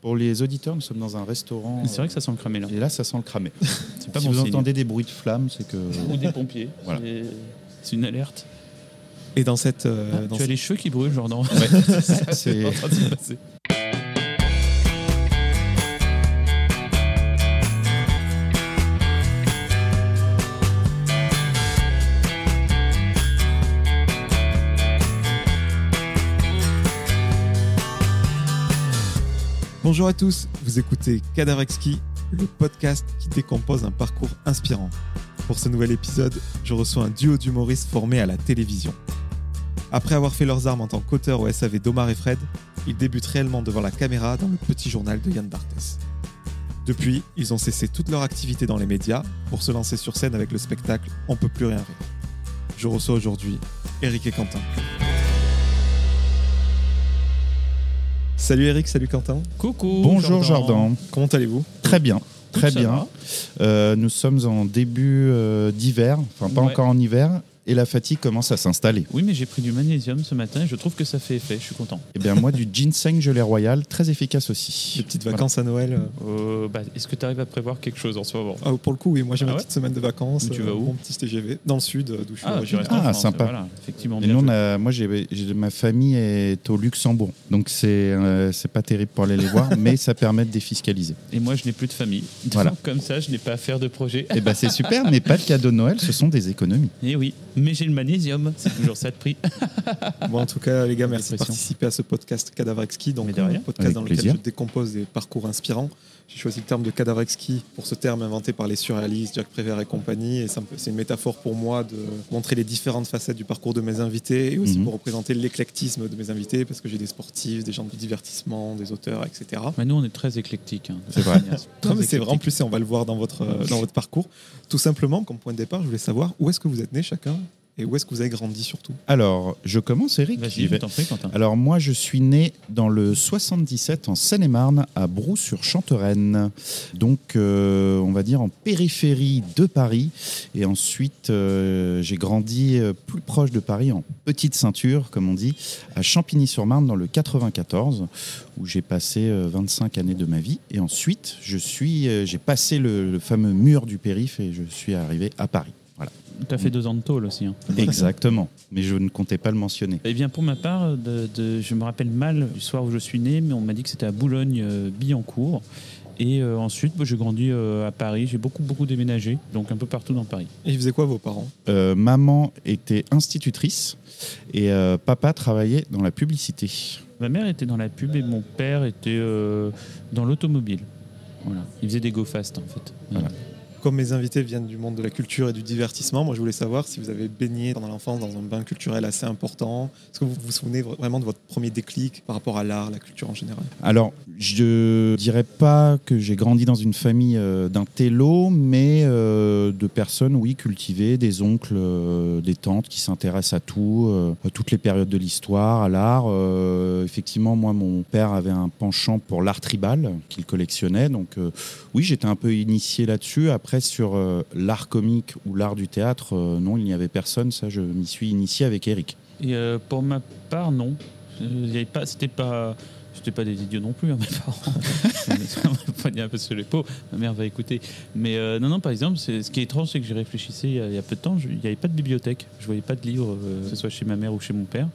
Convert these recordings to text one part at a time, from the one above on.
Pour les auditeurs, nous sommes dans un restaurant. C'est vrai que ça sent le cramé là. Et là, ça sent le cramé. C'est pas si bon vous signe. entendez des bruits de flammes, c'est que. Ou des pompiers. Voilà. C'est- C'est une alerte. Et dans cette. euh, Ah, dans tu as les cheveux qui brûlent, Jordan. c'est- en train Bonjour à tous, vous écoutez Cadavre Exquis, le podcast qui décompose un parcours inspirant. Pour ce nouvel épisode, je reçois un duo d'humoristes formés à la télévision. Après avoir fait leurs armes en tant qu'auteur au SAV d'Omar et Fred, ils débutent réellement devant la caméra dans le petit journal de Yann Barthès. Depuis, ils ont cessé toute leur activité dans les médias pour se lancer sur scène avec le spectacle On peut plus rien rire. Je reçois aujourd'hui Eric et Quentin. Salut Eric, salut Quentin. Coucou. Bonjour Jordan. Comment allez-vous? Très bien. Très bien. Euh, nous sommes en début euh, d'hiver, enfin pas Ouais. encore en hiver, et la fatigue commence à s'installer. Oui, mais j'ai pris du magnésium ce matin et je trouve que ça fait effet. Je suis content. Et bien moi, du ginseng gelée royal, très efficace aussi. Des petites vacances à Noël euh, Euh, bah, Est-ce que tu arrives à prévoir quelque chose en ce moment? Ah, pour le coup, oui, moi j'ai Ah ma ouais petite semaine de vacances. Tu vas où? Mon petit TGV, dans le sud, euh, d'où je suis Ah, en Ah, France, sympa. Voilà, effectivement. Et bien nous, on joué. a- moi, j'ai, ma famille est au Luxembourg, donc c'est euh, c'est pas terrible pour aller les voir, mais ça permet de défiscaliser. Et moi, je n'ai plus de famille. Donc, Voilà. Comme ça, je n'ai pas à faire de projet. Et ben c'est super, mais pas de cadeau de Noël, ce sont des économies. Et oui, mais j'ai le magnésium. C'est toujours ça de prix. Bon, en tout cas, les gars, merci de participer à ce podcast Cadavre Exquis, donc un podcast Avec dans lequel plaisir. je décompose des parcours inspirants. J'ai choisi le terme de Cadavre Exquis pour ce terme inventé par les surréalistes, Jacques Prévert et compagnie. Et c'est une métaphore pour moi de montrer les différentes facettes du parcours de mes invités et aussi Mhm. pour représenter l'éclectisme de mes invités parce que j'ai des sportifs, des gens du divertissement, des auteurs, etc. Mais nous, on est très éclectiques. hein. C'est vrai. Non, mais c'est vrai, en plus, et on va le voir dans votre, euh, dans votre parcours. Tout simplement, comme point de départ, je voulais savoir où est-ce que vous êtes né chacun? Et où est-ce que vous avez grandi surtout? Alors, je commence, Eric. Vas-y, je t'en prie, Quentin. Alors moi, je suis né dans le 77 en Seine-et-Marne, à Brou-sur-Chantereine. Donc, euh, on va dire en périphérie de Paris. Et ensuite, euh, j'ai grandi euh, plus proche de Paris, en petite ceinture, comme on dit, à Champigny-sur-Marne, dans le 94, où j'ai passé euh, 25 années de ma vie. Et ensuite, je suis, euh, j'ai passé le, le fameux mur du périph' et je suis arrivé à Paris. Voilà. Tu as fait deux ans de tôle aussi. hein. Exactement. Mais je ne comptais pas le mentionner. Eh bien, pour ma part, de, de- je me rappelle mal du soir où je suis né, mais on m'a dit que c'était à Boulogne-Billancourt. Et euh, ensuite, bah, j'ai grandi euh, à Paris. J'ai beaucoup, beaucoup déménagé, donc un peu partout dans Paris. Et ils faisaient quoi vos parents? Euh, maman était institutrice et euh, papa travaillait dans la publicité. Ma mère était dans la pub et mon père était euh, dans l'automobile. Voilà. Il faisait des go fast, en fait. Voilà. Comme mes invités viennent du monde de la culture et du divertissement, moi je voulais savoir si vous avez baigné pendant l'enfance dans un bain culturel assez important. Est-ce que vous vous souvenez vraiment de votre premier déclic par rapport à l'art, la culture en général? Alors, je dirais pas que j'ai grandi dans une famille euh, d'un télo, mais euh, de personnes, oui, cultivées, des oncles, euh, des tantes qui s'intéressent à tout, à toutes les périodes de l'histoire, à l'art. Effectivement, moi, mon père avait un penchant pour l'art tribal qu'il collectionnait, donc oui, j'étais un peu initié là-dessus. Sur euh, l'art comique ou l'art du théâtre, euh, non, il n'y avait personne. Ça, je m'y suis initié avec Eric. Et euh, pour ma part, non. Pas, c'était pas, c'était pas des idiots non plus, hein, mes parents. on un peu sur les peaux. Ma mère va écouter. Mais non, non, par exemple, c'est, ce qui est étrange, c'est que j'y réfléchissais il y, a, peu de temps. il n'y avait pas de bibliothèque. Je voyais pas de livres, que ce soit chez ma mère ou chez mon père.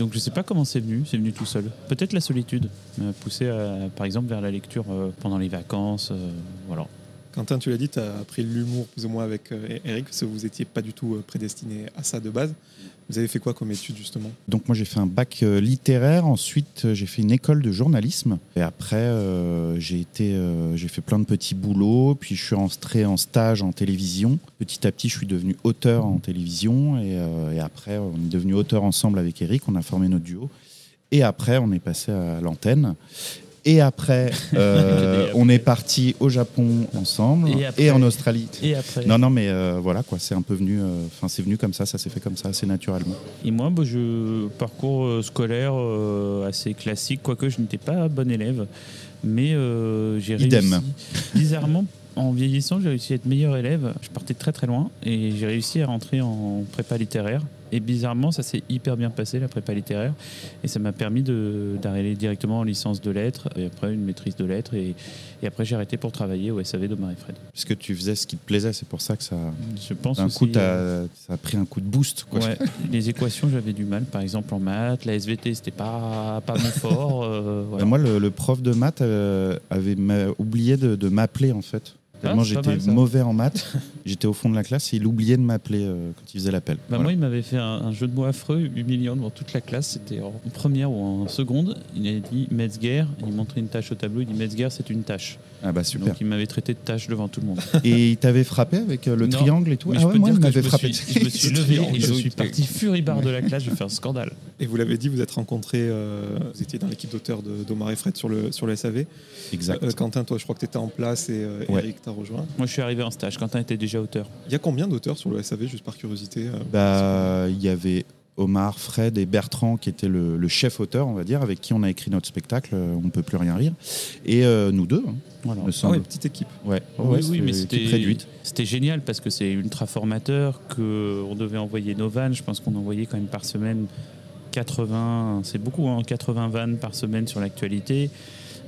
Donc je sais pas comment c'est venu. C'est venu tout seul. Peut-être la solitude m'a poussé, par exemple, vers la lecture pendant les vacances. voilà. Quentin, tu l'as dit, tu as appris l'humour plus ou moins avec euh, Eric, parce que vous n'étiez pas du tout euh, prédestiné à ça de base. Vous avez fait quoi comme étude justement? Donc moi j'ai fait un bac euh, littéraire, ensuite euh, j'ai fait une école de journalisme et après euh, j'ai euh, fait plein de petits boulots, puis je suis entré en stage en télévision. Petit à petit je suis devenu auteur en télévision euh, et après on est devenu auteur ensemble avec Eric, on a formé notre duo. Et après on est passé à l'antenne. Et après, euh, Et après. on est parti au Japon ensemble Et en Australie. Et après. Non, non, mais euh, voilà quoi, c'est un peu venu, euh, enfin c'est venu comme ça, ça s'est fait comme ça, assez naturellement. Et moi, bah, je parcours scolaire assez classique, quoique je n'étais pas bon élève, mais j'ai réussi. Idem. Bizarrement, en vieillissant, j'ai réussi à être meilleur élève. Je partais très très loin et j'ai réussi à rentrer en prépa littéraire. Et bizarrement, ça s'est hyper bien passé, la prépa littéraire. Et ça m'a permis d'arriver directement en licence de lettres, et après une maîtrise de lettres. Et, et après, j'ai arrêté pour travailler au SAV de Marie-Fred. Parce que tu faisais ce qui te plaisait, c'est pour ça que ça, Je pense aussi, coup, euh, ça a pris un coup de boost. Quoi. Ouais, les équations, j'avais du mal. Par exemple, en maths, la SVT, c'était pas, pas mon fort. euh, voilà. Moi, le, le prof de maths euh, avait oublié de, de m'appeler en fait. Tellement Ah, j'étais mauvais en maths, j'étais au fond de la classe et il oubliait de m'appeler euh, quand il faisait l'appel. Bah, Voilà. Moi, il m'avait fait un, un jeu de mots affreux, humiliant devant toute la classe. C'était en première ou en seconde. Il avait dit Metzger. Il montrait une tâche au tableau. Il dit Metzger, c'est une tâche. Ah bah super. Donc, il m'avait traité de tâche devant tout le monde. Et il t'avait frappé avec euh, le Non, triangle et tout Mais Ah je ouais, peux moi, dire il que m'avait je me frappé. suis, je me suis levé et triangle, je suis parti furibard de la classe. J'ai fait un scandale. Et vous l'avez dit, vous êtes rencontrés, euh, vous étiez dans l'équipe d'auteurs de- d'Omar et Fred sur le, sur le SAV. Exact. Euh, Quentin, toi, je crois que tu étais en place et euh, Ouais. Eric t'a rejoint. Moi, je suis arrivé en stage. Quentin était déjà auteur. Il y a combien d'auteurs sur le SAV, juste par curiosité euh, Bah, il y avait Omar, Fred et Bertrand qui étaient le, le chef auteur, on va dire, avec qui on a écrit notre spectacle. euh, On ne peut plus rien rire. Et euh, nous deux, hein, Voilà. Ah ouais, petite équipe. Ouais, Oui, ouais, oui, mais c'était. C'était génial parce que c'est ultra formateur, que on devait envoyer nos vannes. Je pense qu'on envoyait quand même par semaine 80, c'est beaucoup, hein, 80 vannes par semaine sur l'actualité.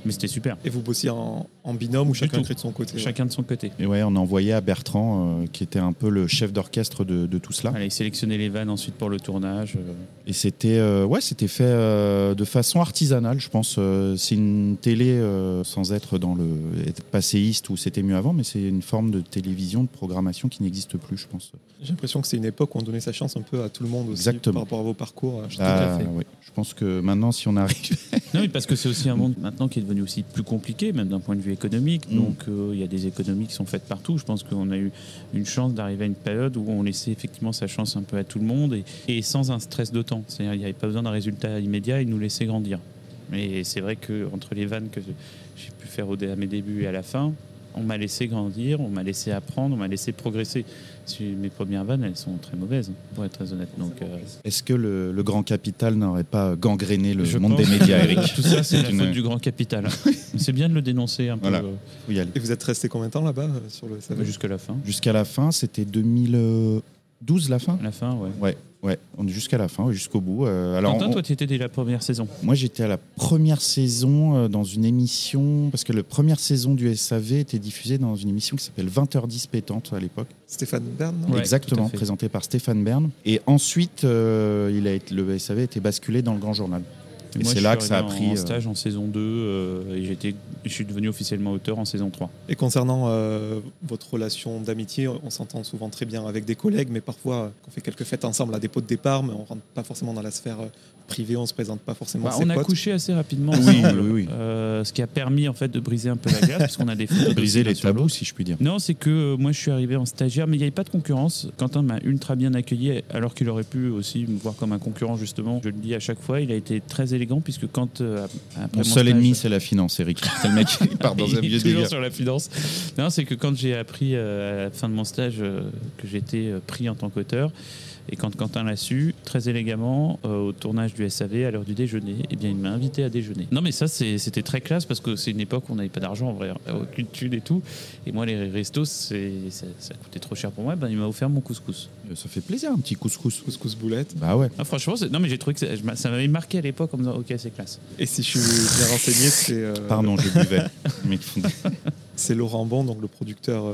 Mais c'était super. Et vous bossiez en, en binôme ou chacun de son côté Chacun de son côté. Et ouais, on a envoyé à Bertrand, euh, qui était un peu le chef d'orchestre de, de tout cela. Allez, il sélectionnait les vannes ensuite pour le tournage. euh. Et c'était euh, ouais, c'était fait euh, de façon artisanale, je pense. Euh, c'est une télé euh, sans être dans le être passéiste ou c'était mieux avant, mais c'est une forme de télévision, de programmation qui n'existe plus, je pense. J'ai l'impression que c'est une époque où on donnait sa chance un peu à tout le monde aussi Exactement. par rapport à vos parcours. Je- Ah, fait. ouais. Je pense que maintenant, si on arrive, Non, oui, parce que c'est aussi un monde maintenant qui est devenu aussi plus compliqué, même d'un point de vue économique. Mm. Donc euh, il y a des économies qui sont faites partout. Je pense qu'on a eu une chance d'arriver à une période où on laissait effectivement sa chance un peu à tout le monde et, et sans un stress de temps. C'est-à-dire il n'y avait pas besoin d'un résultat immédiat, il nous laissait grandir. Mais c'est vrai que entre les vannes que j'ai pu faire au, à mes débuts et à la fin, on m'a laissé grandir, on m'a laissé apprendre, on m'a laissé progresser. Mes premières vannes, elles sont très mauvaises, pour être très honnête. Donc, euh, est-ce que le, le grand capital n'aurait pas gangréné le je monde des médias, Eric Tout ça, c'est la une- faute du grand capital. c'est bien de le dénoncer un Voilà. peu euh. Et vous êtes resté combien de temps là-bas euh, sur le jusqu'à la fin. Jusqu'à la fin, c'était 2012 la fin. À la fin, ouais. Ouais, ouais, on est jusqu'à la fin, jusqu'au bout. Euh, alors, Quentin, on- toi, tu étais dès la première saison. Moi, j'étais à la première saison euh, dans une émission, parce que la première saison du SAV était diffusée dans une émission qui s'appelle 20h10 pétante à l'époque. Stéphane Bern, non? Ouais, Exactement, présenté par Stéphane Bern. Et ensuite, euh, il a été, le SAV a été basculé dans le Grand Journal. Et c'est là que ça a pris. En euh, stage en saison 2 euh, et j'étais, je suis devenu officiellement auteur en saison 3. Et concernant euh, votre relation d'amitié, on s'entend souvent très bien avec des collègues, mais parfois euh, on fait quelques fêtes ensemble à des pots de départ, mais on rentre pas forcément dans la sphère privée, on se présente pas forcément Bah, ses on a potes. couché assez rapidement Oui, ensemble, oui, oui. euh, ce qui a permis en fait de briser un peu la glace, puisqu'on a des photos briser les tabous, si je puis dire. Non, c'est que euh, moi je suis arrivé en stagiaire, mais il n'y avait pas de concurrence. Quentin m'a ultra bien accueilli, alors qu'il aurait pu aussi me voir comme un concurrent, justement. Je le dis à chaque fois, il a été très élégant, puisque quand. euh, Mon seul stage- ennemi, c'est la finance, Eric. C'est le mec qui part dans un vieux toujours sur la finance. Non, c'est que quand j'ai appris euh, à la fin de mon stage euh, que j'étais euh, pris en tant qu'auteur, et quand Quentin l'a su, très élégamment, euh, au tournage du SAV, à l'heure du déjeuner, eh bien, il m'a invité à déjeuner. Non, mais ça, c'est- c'était très classe parce que c'est une époque où on n'avait pas d'argent, en vrai, hein, aucune thune et tout. Et moi, les restos, c'est- ça, ça coûtait trop cher pour moi. Ben, il m'a offert mon couscous. Ça fait plaisir, un petit couscous. Couscous boulette. Bah ouais. Ah, franchement, c'est- non, mais j'ai trouvé que ça m'avait marqué à l'époque en me disant, ok, c'est classe. Et si je suis bien renseigné, c'est euh, Pardon, je buvais. C'est Laurent Bon, donc le producteur euh,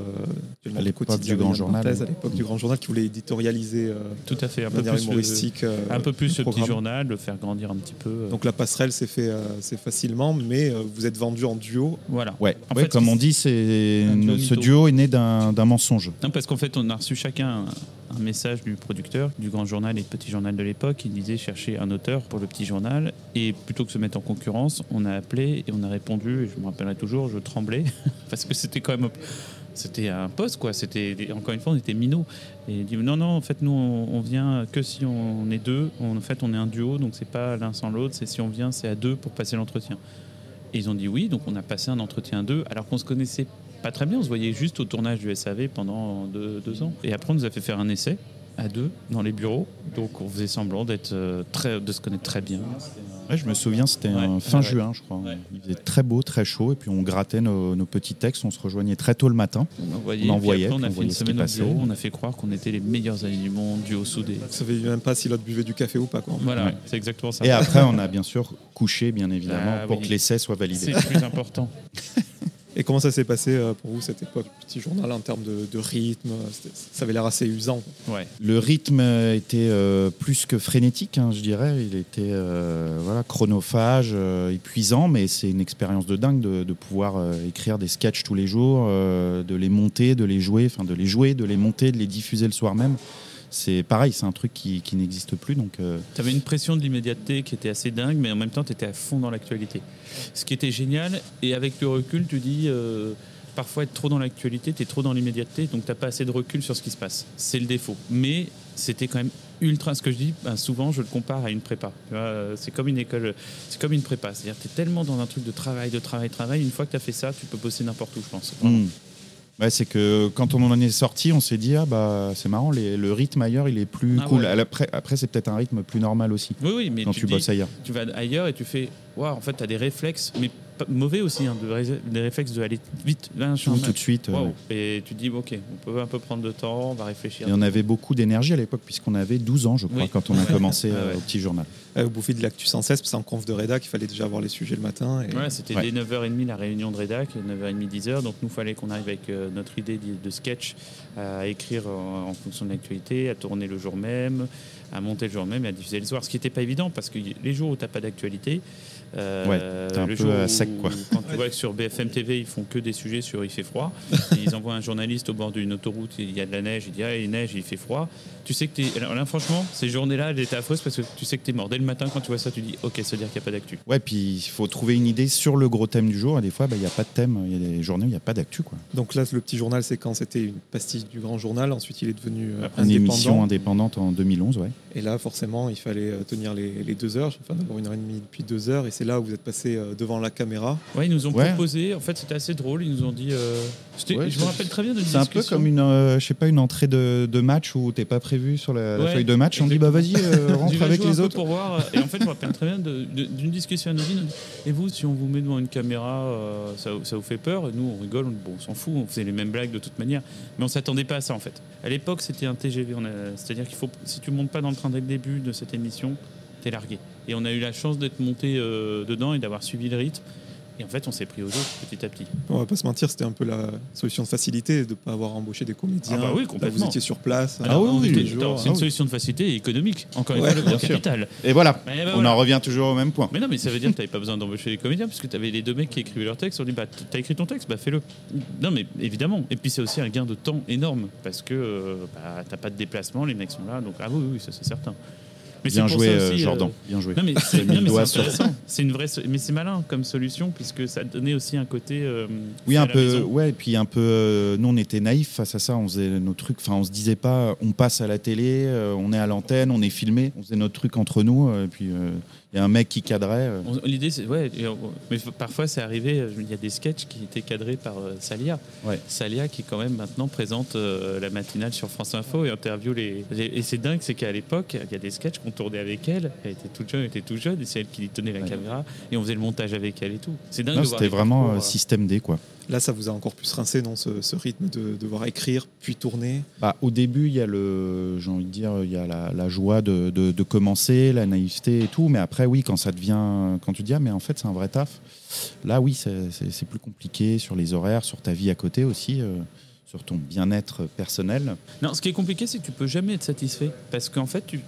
À l'époque quotidien du Grand Journal. À l'époque du Grand Journal, qui voulait éditorialiser euh, Tout à fait. Un de peu manière plus, le- humoristique. euh, un peu plus le ce petit journal, le faire grandir un petit peu. euh, Donc la passerelle s'est fait euh, c'est facilement, mais euh, vous êtes vendu en duo. voilà. Ouais, En ouais, fait, comme on dit, c'est ce duo est né d'un d'un mensonge. Non, parce qu'en fait, on a reçu chacun un, message du producteur du grand journal et petit journal de l'époque. Il disait chercher un auteur pour le petit journal. Et plutôt que se mettre en concurrence, on a appelé et on a répondu. Et je me rappellerai toujours, je tremblais parce que c'était quand même. C'était un poste, quoi. C'était encore une fois, on était minots. Et dit non, non, en fait, nous, on, vient que si on est deux. En fait, on est un duo, donc c'est pas l'un sans l'autre. C'est si on vient, c'est à deux pour passer l'entretien. Et ils ont dit oui, donc on a passé un entretien à deux, alors qu'on se connaissait pas très bien. On se voyait juste au tournage du SAV pendant deux, deux ans. Et après, on nous a fait faire un essai. à deux dans les bureaux. Donc on faisait semblant d'être euh, très, de se connaître très bien. Ouais, je me souviens, c'était Ouais, fin ouais. juin, je crois. Ouais. Il faisait très beau, très chaud, et puis on grattait nos, nos petits textes, on se rejoignait très tôt le matin. On envoyait, On envoyait, après, on a on fait une semaine au bureau, on a fait croire qu'on était les meilleurs amis du monde, duo soudé. Vous savez même pas si l'autre buvait du café ou pas. Quoi. Voilà, Ouais. c'est exactement ça. Et après, on a bien sûr couché, bien évidemment, Ah pour oui. que l'essai soit validé. C'est le plus important. Et comment ça s'est passé euh, pour vous cette époque, petit journal en termes de, rythme c'était- Ça avait l'air assez usant. Le rythme était euh, plus que frénétique, hein, je dirais. Il était euh, voilà, chronophage, euh, épuisant, mais c'est une expérience de dingue de, pouvoir euh, écrire des sketchs tous les jours, euh, de les monter, de les jouer, enfin de les jouer, de les monter, de les diffuser le soir même. C'est pareil, c'est un truc qui, qui n'existe plus. Donc, euh, Tu avais une pression de l'immédiateté qui était assez dingue, mais en même temps, tu étais à fond dans l'actualité. Ce qui était génial, et avec le recul, tu dis, euh, parfois être trop dans l'actualité, tu es trop dans l'immédiateté, donc tu n'as pas assez de recul sur ce qui se passe. C'est le défaut. Mais c'était quand même ultra, ce que je dis, ben, souvent je le compare à une prépa. Euh, C'est comme une école, c'est comme une prépa. C'est-à-dire tu es tellement dans un truc de travail, de travail, travail, une fois que tu as fait ça, tu peux bosser n'importe où, je pense. Vraiment. C'est que quand on en est sorti, on s'est dit ah bah c'est marrant, les- le rythme ailleurs il est plus Ah cool. ouais. Après, après c'est peut-être un rythme plus normal aussi Oui, oui, mais quand tu bosses ailleurs. tu vas ailleurs et tu fais waouh en fait tu as des réflexes mais mauvais aussi hein, de ré- des réflexes de aller vite là, je suis en Tout, tout de suite. et tu dis ok on peut un peu prendre de temps on va réfléchir Et on avait beaucoup d'énergie à l'époque, puisqu'on avait 12 ans, je crois, Oui. quand on a commencé Ah euh, ouais. au petit journal. Euh, vous bouffiez de l'actu sans cesse, c'est en conf de rédac qu'il fallait déjà avoir les sujets le matin. Et... Ouais, c'était Ouais. dès 9h30 la réunion de rédac, 9h30, 10h. Donc nous, fallait qu'on arrive avec euh, notre idée de, sketch à écrire en, en fonction de l'actualité, à tourner le jour même, à monter le jour même et à diffuser le soir. Ce qui n'était pas évident parce que les jours où tu n'as pas d'actualité, euh, Ouais, t'es un le peu à sec, quoi. Quand tu vois que sur BFM TV, ils font que des sujets sur il fait froid, et ils envoient un journaliste au bord d'une autoroute, il y a de la neige, il dit ah, il neige, il fait froid. Tu sais que t'es. Alors là, franchement, ces journées-là, elles étaient affreuses parce que tu sais que tu es mort. Dès le matin, quand tu vois ça, tu dis ok, ça veut dire qu'il n'y a pas d'actu. Ouais, puis il faut trouver une idée sur le gros thème du jour. Et des fois, bah, il n'y a pas de thème. Il y a des journées où il n'y a pas d'actu. quoi. Donc là, le petit journal, c'est quand c'était une pastille du grand journal. Ensuite, il est devenu euh, Une indépendant. émission indépendante en 2011, ouais. Et là, forcément, il fallait euh, tenir les, les deux heures, enfin d'abord une heure et demie puis deux heures. Et c'est là où vous êtes passé euh, devant la caméra. Ouais, ils nous ont Ouais. proposé. En fait, c'était assez drôle. Ils nous ont dit. euh, Ouais, je me rappelle très bien de C'est un peu comme une, euh, je sais pas, une entrée de, de match où t'es pas prévu sur la, feuille de match. On dit bah vas-y, euh, rentre avec les autres. pour voir. Et en fait, je me rappelle très bien d'une discussion anonyme. Et vous, si on vous met devant une caméra, euh, ça, ça vous fait peur? Et nous, on rigole. On, bon, on s'en fout. On faisait les mêmes blagues de toute manière. Mais on s'attendait pas à ça en fait. À l'époque, c'était un TGV. C'est-à-dire qu'il faut, si tu montes pas dans le train dès le début de cette émission, largué. Et on a eu la chance d'être monté euh, dedans et d'avoir suivi le rythme. Et en fait, on s'est pris aux autres petit à petit. On va pas se mentir, c'était un peu la solution de facilité de ne pas avoir embauché des comédiens. Ah bah oui, Là, complètement. Vous étiez sur place. Ah oui, on oui, les jours, C'est ah une oui. solution de facilité et économique. Encore une Ouais, fois, le capital. Et voilà, ben on voilà. en revient toujours au même point. Mais non, mais ça veut dire que tu n'avais pas besoin d'embaucher les comédiens, parce que tu avais les deux mecs qui écrivaient leur texte. On dit, bah, t'as écrit ton texte, bah, fais-le. Non, mais évidemment. Et puis, c'est aussi un gain de temps énorme, parce que euh, bah, t'as pas de déplacement, les mecs sont là. Donc, ah oui, oui, ça, c'est certain. Mais Bien joué, euh, aussi, Jordan. euh, Bien joué. Non, mais c'est intéressant. Une vraie, mais c'est malin comme solution, puisque ça donnait aussi un côté. euh, Oui, un peu. Ouais, et puis un peu. euh, nous, on était naïfs face à ça. On faisait nos trucs. Enfin, on se disait pas, on passe à la télé, euh, on est à l'antenne, on est filmé. On faisait notre truc entre nous. et puis euh, il y a un mec qui cadrait. euh. L'idée, c'est. Ouais, et on- mais parfois, c'est arrivé. euh, Il y a des sketchs qui étaient cadrés par euh, Salia. Ouais. Salia, qui, quand même, maintenant présente euh, la matinale sur France Info et interview les. les- Et c'est dingue, c'est qu'à l'époque, il y a des sketchs qu'on tournait avec elle. Elle était toute jeune, elle était tout jeune, et c'est elle qui tenait la Ouais. caméra. Et on faisait le montage avec elle et tout. C'est dingue C'était vraiment euh, euh, système D, quoi. Là, ça vous a encore plus rincé, non, ce, ce rythme de devoir écrire puis tourner? Bah, au début, il y a le, j'ai envie de dire, il y a la, la joie de, de- de commencer, la naïveté et tout. Mais après, oui, quand ça devient, quand tu dis ah mais en fait c'est un vrai taf. Là, oui, c'est- plus compliqué sur les horaires, sur ta vie à côté aussi, euh, sur ton bien-être personnel. Non, ce qui est compliqué, c'est que tu peux jamais être satisfait. Parce qu'en fait, tu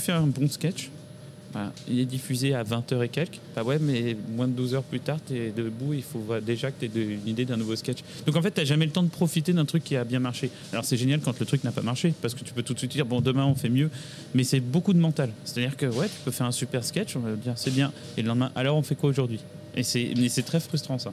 fais un bon sketch, bah, il est diffusé à 20h et quelques. Bah ouais, mais moins de 12 heures plus tard, tu es debout, il faut déjà que tu aies une idée d'un nouveau sketch. Donc en fait, tu jamais le temps de profiter d'un truc qui a bien marché. Alors c'est génial quand le truc n'a pas marché, parce que tu peux tout de suite dire, bon, demain on fait mieux. Mais c'est beaucoup de mental. C'est-à-dire que ouais, tu peux faire un super sketch, on va dire, c'est bien. Et le lendemain, alors on fait quoi aujourd'hui? Et c'est très frustrant ça.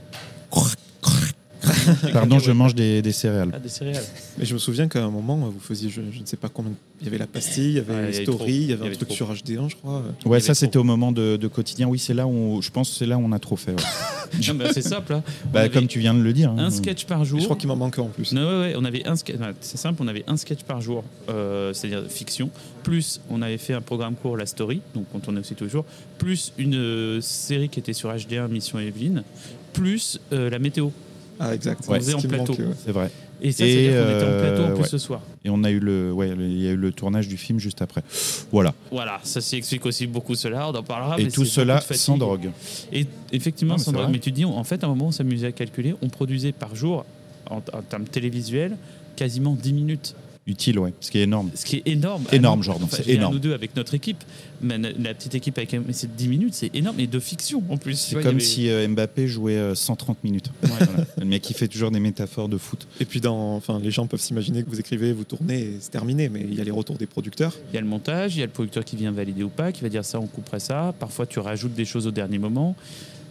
Pardon, je mange des, des céréales. Ah, des céréales. Mais je me souviens qu'à un moment, vous faisiez, je, je ne sais pas combien. Il y avait la pastille, il y avait Ouais, il y avait trop. Story, il y avait un truc trop. sur HD1, je crois. Ouais, ça c'était au moment de, de quotidien. Oui, c'est là où je pense que c'est là où on a trop fait. ouais. Non, mais c'est simple. Hein. Bah, comme tu viens de le dire. hein. un sketch par jour. Et je crois qu'il m'en manquait en plus. Non, ouais, ouais, on avait un sketch. C'est simple, on avait un sketch par jour, euh, c'est-à-dire fiction. Plus, on avait fait un programme court, la story, donc on tournait aussi tous les jours. Plus une euh, série qui était sur HD1, Mission Evelyne. Plus euh, la météo. Ah, exact. On C'est faisait en plateau. manquait, ouais. C'est vrai. Et ça, qu'on était en plateau en euh, plus ouais. ce soir. Et on a eu le, ouais, il y a eu le tournage du film juste après. Voilà. Voilà, ça s'explique aussi beaucoup cela, on en parlera. Et mais tout c'est cela sans drogue. Et effectivement, Non, sans c'est drogue. vrai. Mais tu dis, on- en fait, à un moment, on s'amusait à calculer. On produisait par jour, en, en termes télévisuels, quasiment 10 minutes. Utile, ouais. Ce qui est énorme. Ce qui est énorme. Énorme, Ah, Jordan, enfin, c'est énorme. Nous deux avec notre équipe, mais la petite équipe avec mais c'est 10 minutes, c'est énorme et de fiction en plus. C'est comme il avait- si euh, Mbappé jouait euh, 130 minutes. Voilà. Le mec qui fait toujours des métaphores de foot. Et puis, dans, enfin, les gens peuvent s'imaginer que vous écrivez, vous tournez et c'est terminé, mais il y a les retours des producteurs. Il y a le montage, il y a le producteur qui vient valider ou pas, qui va dire ça, on couperait ça. Parfois, tu rajoutes des choses au dernier moment.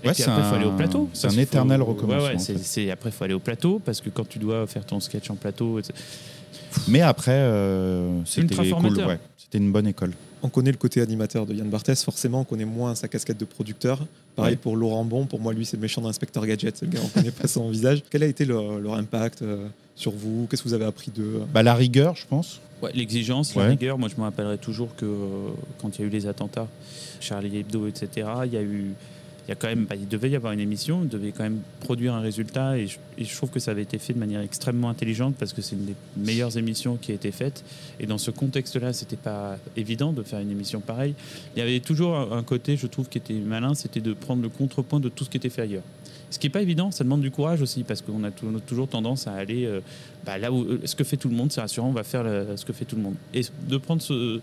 Et Ouais, puis c'est après, il faut un- aller au plateau. c'est un faut- éternel Ouais, recommencement, ouais, en c'est- fait. c'est- après, il faut aller au plateau parce que quand tu dois faire ton sketch en plateau, etc. Mais après, euh, c'était cool. Ouais. C'était une bonne école. On connaît le côté animateur de Yann Barthès, forcément, on connaît moins sa casquette de producteur. Pareil Ouais. pour Laurent Bon, pour moi, lui, c'est le méchant d'inspecteur Gadget, c'est le gars, on connaît pas son visage. Quel a été leur, leur impact euh, sur vous? Qu'est-ce que vous avez appris d'eux? Bah, la rigueur, je pense. Ouais, L'exigence, la rigueur, moi je me rappellerai toujours que euh, quand il y a eu les attentats, Charlie Hebdo, etc., il y a eu. Il, y a quand même, bah, il devait y avoir une émission, il devait quand même produire un résultat et je, trouve que ça avait été fait de manière extrêmement intelligente parce que c'est une des meilleures émissions qui a été faite et dans ce contexte-là, c'était pas évident de faire une émission pareille. Il y avait toujours un, un côté, je trouve, qui était malin, c'était de prendre le contrepoint de tout ce qui était fait ailleurs. Ce qui n'est pas évident, ça demande du courage aussi parce qu'on a, tou- on a toujours tendance à aller euh, bah, là où euh, ce que fait tout le monde, c'est rassurant, on va faire ce que fait tout le monde. Et de prendre ce,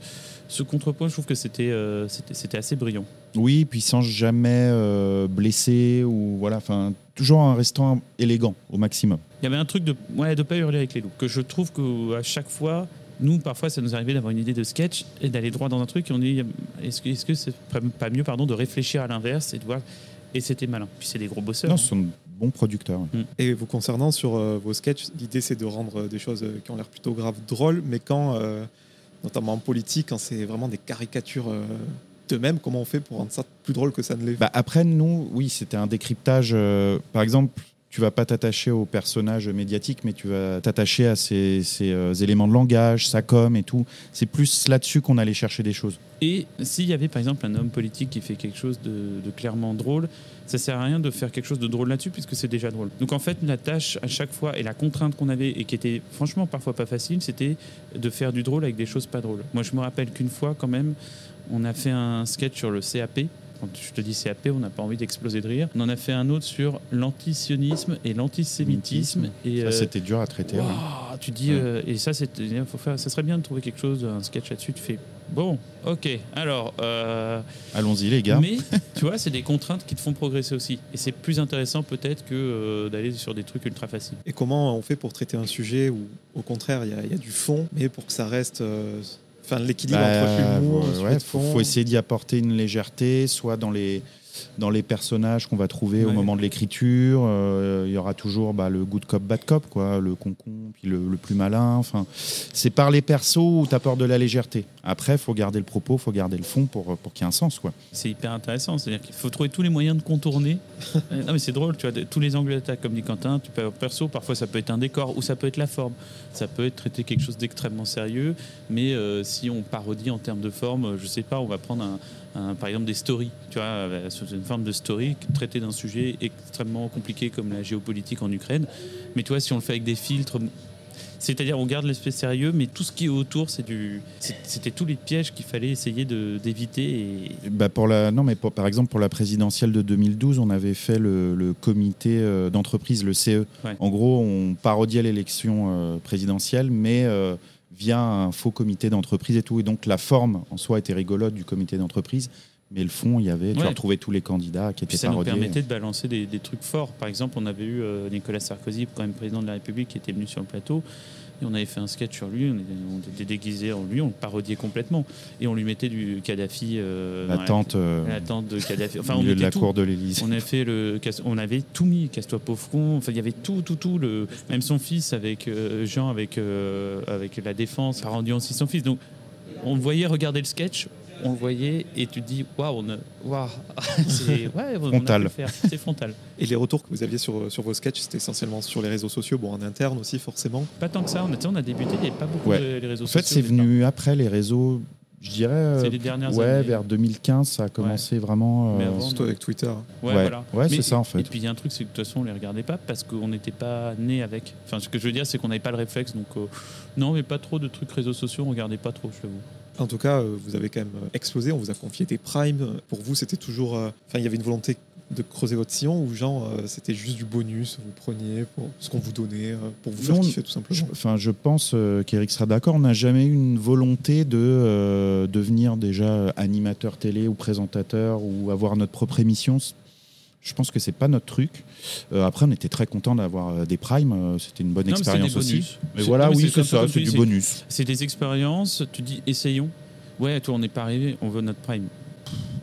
ce contrepoint, je trouve que c'était euh, c'était assez brillant. Oui, puis sans jamais euh, blesser ou voilà. Enfin, toujours en restant élégant au maximum. Il y avait un truc de ouais, de pas hurler avec les loups, que je trouve qu'à chaque fois, nous, parfois, ça nous arrivait d'avoir une idée de sketch et d'aller droit dans un truc et on dit est-ce que c'est pas- pas mieux pardon, de réfléchir à l'inverse et de voir. Et c'était malin. Puis c'est des gros bosseurs. Non, hein. ce sont de bons producteurs. ouais. Et vous concernant sur euh, vos sketchs, l'idée c'est de rendre euh, des choses euh, qui ont l'air plutôt graves drôles, mais quand, euh, notamment en politique, quand c'est vraiment des caricatures euh, d'eux-mêmes, comment on fait pour rendre ça plus drôle que ça ne l'est? Bah, après, nous, oui, c'était un décryptage. euh, par exemple, tu vas pas t'attacher au personnage médiatique, mais tu vas t'attacher à ses, euh, éléments de langage, sa com et tout. C'est plus là-dessus qu'on allait chercher des choses. Et s'il y avait par exemple un homme politique qui fait quelque chose de, de clairement drôle, ça sert à rien de faire quelque chose de drôle là-dessus puisque c'est déjà drôle. Donc en fait, la tâche à chaque fois et la contrainte qu'on avait et qui était franchement parfois pas facile, c'était de faire du drôle avec des choses pas drôles. Moi, je me rappelle qu'une fois quand même, on a fait un sketch sur le CAP. Quand je te dis CAP, on n'a pas envie d'exploser de rire. On en a fait un autre sur l'antisionisme et l'antisémitisme. Et Ça, euh, c'était dur à traiter. ouais. Waouh, tu dis, Ouais. euh, et ça, c'est, faut faire, ça serait bien de trouver quelque chose, un sketch là-dessus. Tu fais, bon, ok, alors, euh, Allons-y, les gars. mais tu vois, c'est des contraintes qui te font progresser aussi. Et c'est plus intéressant peut-être que euh, d'aller sur des trucs ultra faciles. Et comment on fait pour traiter un sujet où, au contraire, il y, a- il y a du fond, mais pour que ça reste. euh, Enfin, l'équilibre Bah, entre l'humour, ouais, faut essayer d'y apporter une légèreté, soit dans les dans les personnages qu'on va trouver au moment de l'écriture. euh, Il y aura toujours bah, le good cop, bad cop, quoi, le concon, puis le, le plus malin. Enfin, c'est par les persos où tu apportes de la légèreté. Après, faut garder le propos, faut garder le fond pour, pour qu'il y ait un sens, quoi. C'est hyper intéressant. C'est-à-dire qu'il faut trouver tous les moyens de contourner. Non, mais c'est drôle, tu vois, tous les angles d'attaque, comme dit Quentin. Tu peux avoir perso, parfois ça peut être un décor ou ça peut être la forme. Ça peut être traiter quelque chose d'extrêmement sérieux, mais euh, si on parodie en termes de forme, je sais pas, on va prendre un, un- par exemple des stories, tu vois, euh, sous une forme de story, traiter d'un sujet extrêmement compliqué comme la géopolitique en Ukraine. Mais tu vois, si on le fait avec des filtres. C'est-à-dire, on garde l'aspect sérieux, mais tout ce qui est autour, c'est du, c'était tous les pièges qu'il fallait essayer d'éviter. Et, Bah pour la, non, mais pour- par exemple, pour la présidentielle de 2012, on avait fait le, le comité euh, d'entreprise, le CE. Ouais. En gros, on parodiait l'élection euh, présidentielle, mais euh, via un faux comité d'entreprise et tout. Et donc, la forme en soi était rigolote du comité d'entreprise, Mais le fond, il y avait, tu Ouais. retrouvais tous les candidats qui Puis étaient ça nous permettait de balancer des, des trucs forts. Par exemple, on avait eu euh, Nicolas Sarkozy, quand même président de la République, qui était venu sur le plateau. Et on avait fait un sketch sur lui, on était, on était déguisé en lui, on le parodiait complètement. Et on lui mettait du Kadhafi. euh, La tente euh, la tente de Kadhafi. Enfin, au on de la tout. cour de l'Élysée. On a fait le, casse- on avait tout mis, casse-toi pauvre con. Enfin, il y avait tout, tout, tout. Le, même son fils avec euh, Jean, avec euh, avec la défense, a rendu aussi son fils. Donc, on le voyait regarder le sketch, on le voyait et tu te dis, waouh, on waouh, c'est ouais, Frontal. C'est. Et les retours que vous aviez sur, sur vos sketchs, c'était essentiellement sur les réseaux sociaux, bon, en interne aussi, forcément. Pas tant que ça. On on a débuté, il n'y avait pas beaucoup Ouais. de les réseaux En fait, sociaux. c'est venu après les réseaux, je dirais. euh, C'est les dernières ouais, années. vers 2015, ça a commencé vraiment. Mais euh, avant, Surtout avec Twitter. Ouais, Ouais. voilà. Ouais, c'est ça, en fait. Et puis il y a un truc, c'est que de toute façon, on les regardait pas parce qu'on n'était pas né avec. Enfin, ce que je veux dire, c'est qu'on n'avait pas le réflexe. Donc, euh, non, mais pas trop de trucs réseaux sociaux, on regardait pas trop, je l'avoue. En tout cas, euh, vous avez quand même euh, explosé, on vous a confié des primes. Pour vous, c'était toujours. euh, Enfin, il y avait une volonté de creuser votre sillon ou genre, euh, c'était juste du bonus, vous preniez pour ce qu'on vous donnait, euh, pour vous faire Non, kiffer tout simplement? enfin, je pense euh, qu'Eric sera d'accord. On n'a jamais eu une volonté de devenir déjà animateur télé ou présentateur ou avoir notre propre émission. Je pense que c'est pas notre truc. Euh, après, on était très content d'avoir euh, des primes. Euh, C'était une bonne Non, expérience aussi. Mais voilà, non, mais oui, c'est ça, c'est du bonus. C'est des expériences, tu dis essayons. Ouais, toi, on n'est pas arrivé, on veut notre prime.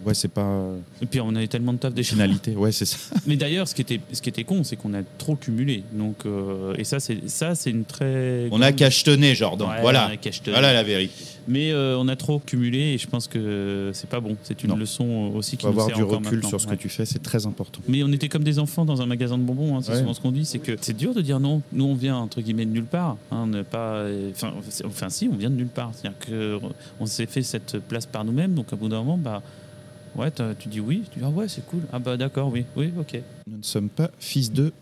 Ouais, c'est pas Et puis on avait tellement de taf des finalités. Ouais, c'est ça. Mais d'ailleurs, ce qui était, ce qui était con, c'est qu'on a trop cumulé. Donc, euh, et ça, c'est ça, c'est une très. On a cachetonné, Jordan. Ouais, voilà. Voilà la vérité. Mais euh, on a trop cumulé et je pense que c'est pas bon. C'est une Non. leçon aussi qui Faut nous avoir sert du recul maintenant. sur ce Ouais. que tu fais, c'est très important. Mais on était comme des enfants dans un magasin de bonbons. hein, c'est Ouais. souvent ce qu'on dit, c'est que c'est dur de dire non. Nous, on vient entre guillemets de nulle part. hein, n'est pas. Enfin, si, on vient de nulle part. C'est-à-dire que on s'est fait cette place par nous-mêmes. Donc, à bout d'un moment, bah, ouais, tu dis oui. Tu dis ah ouais, c'est cool. Ah bah d'accord, oui, oui, ok. Nous ne sommes pas fils de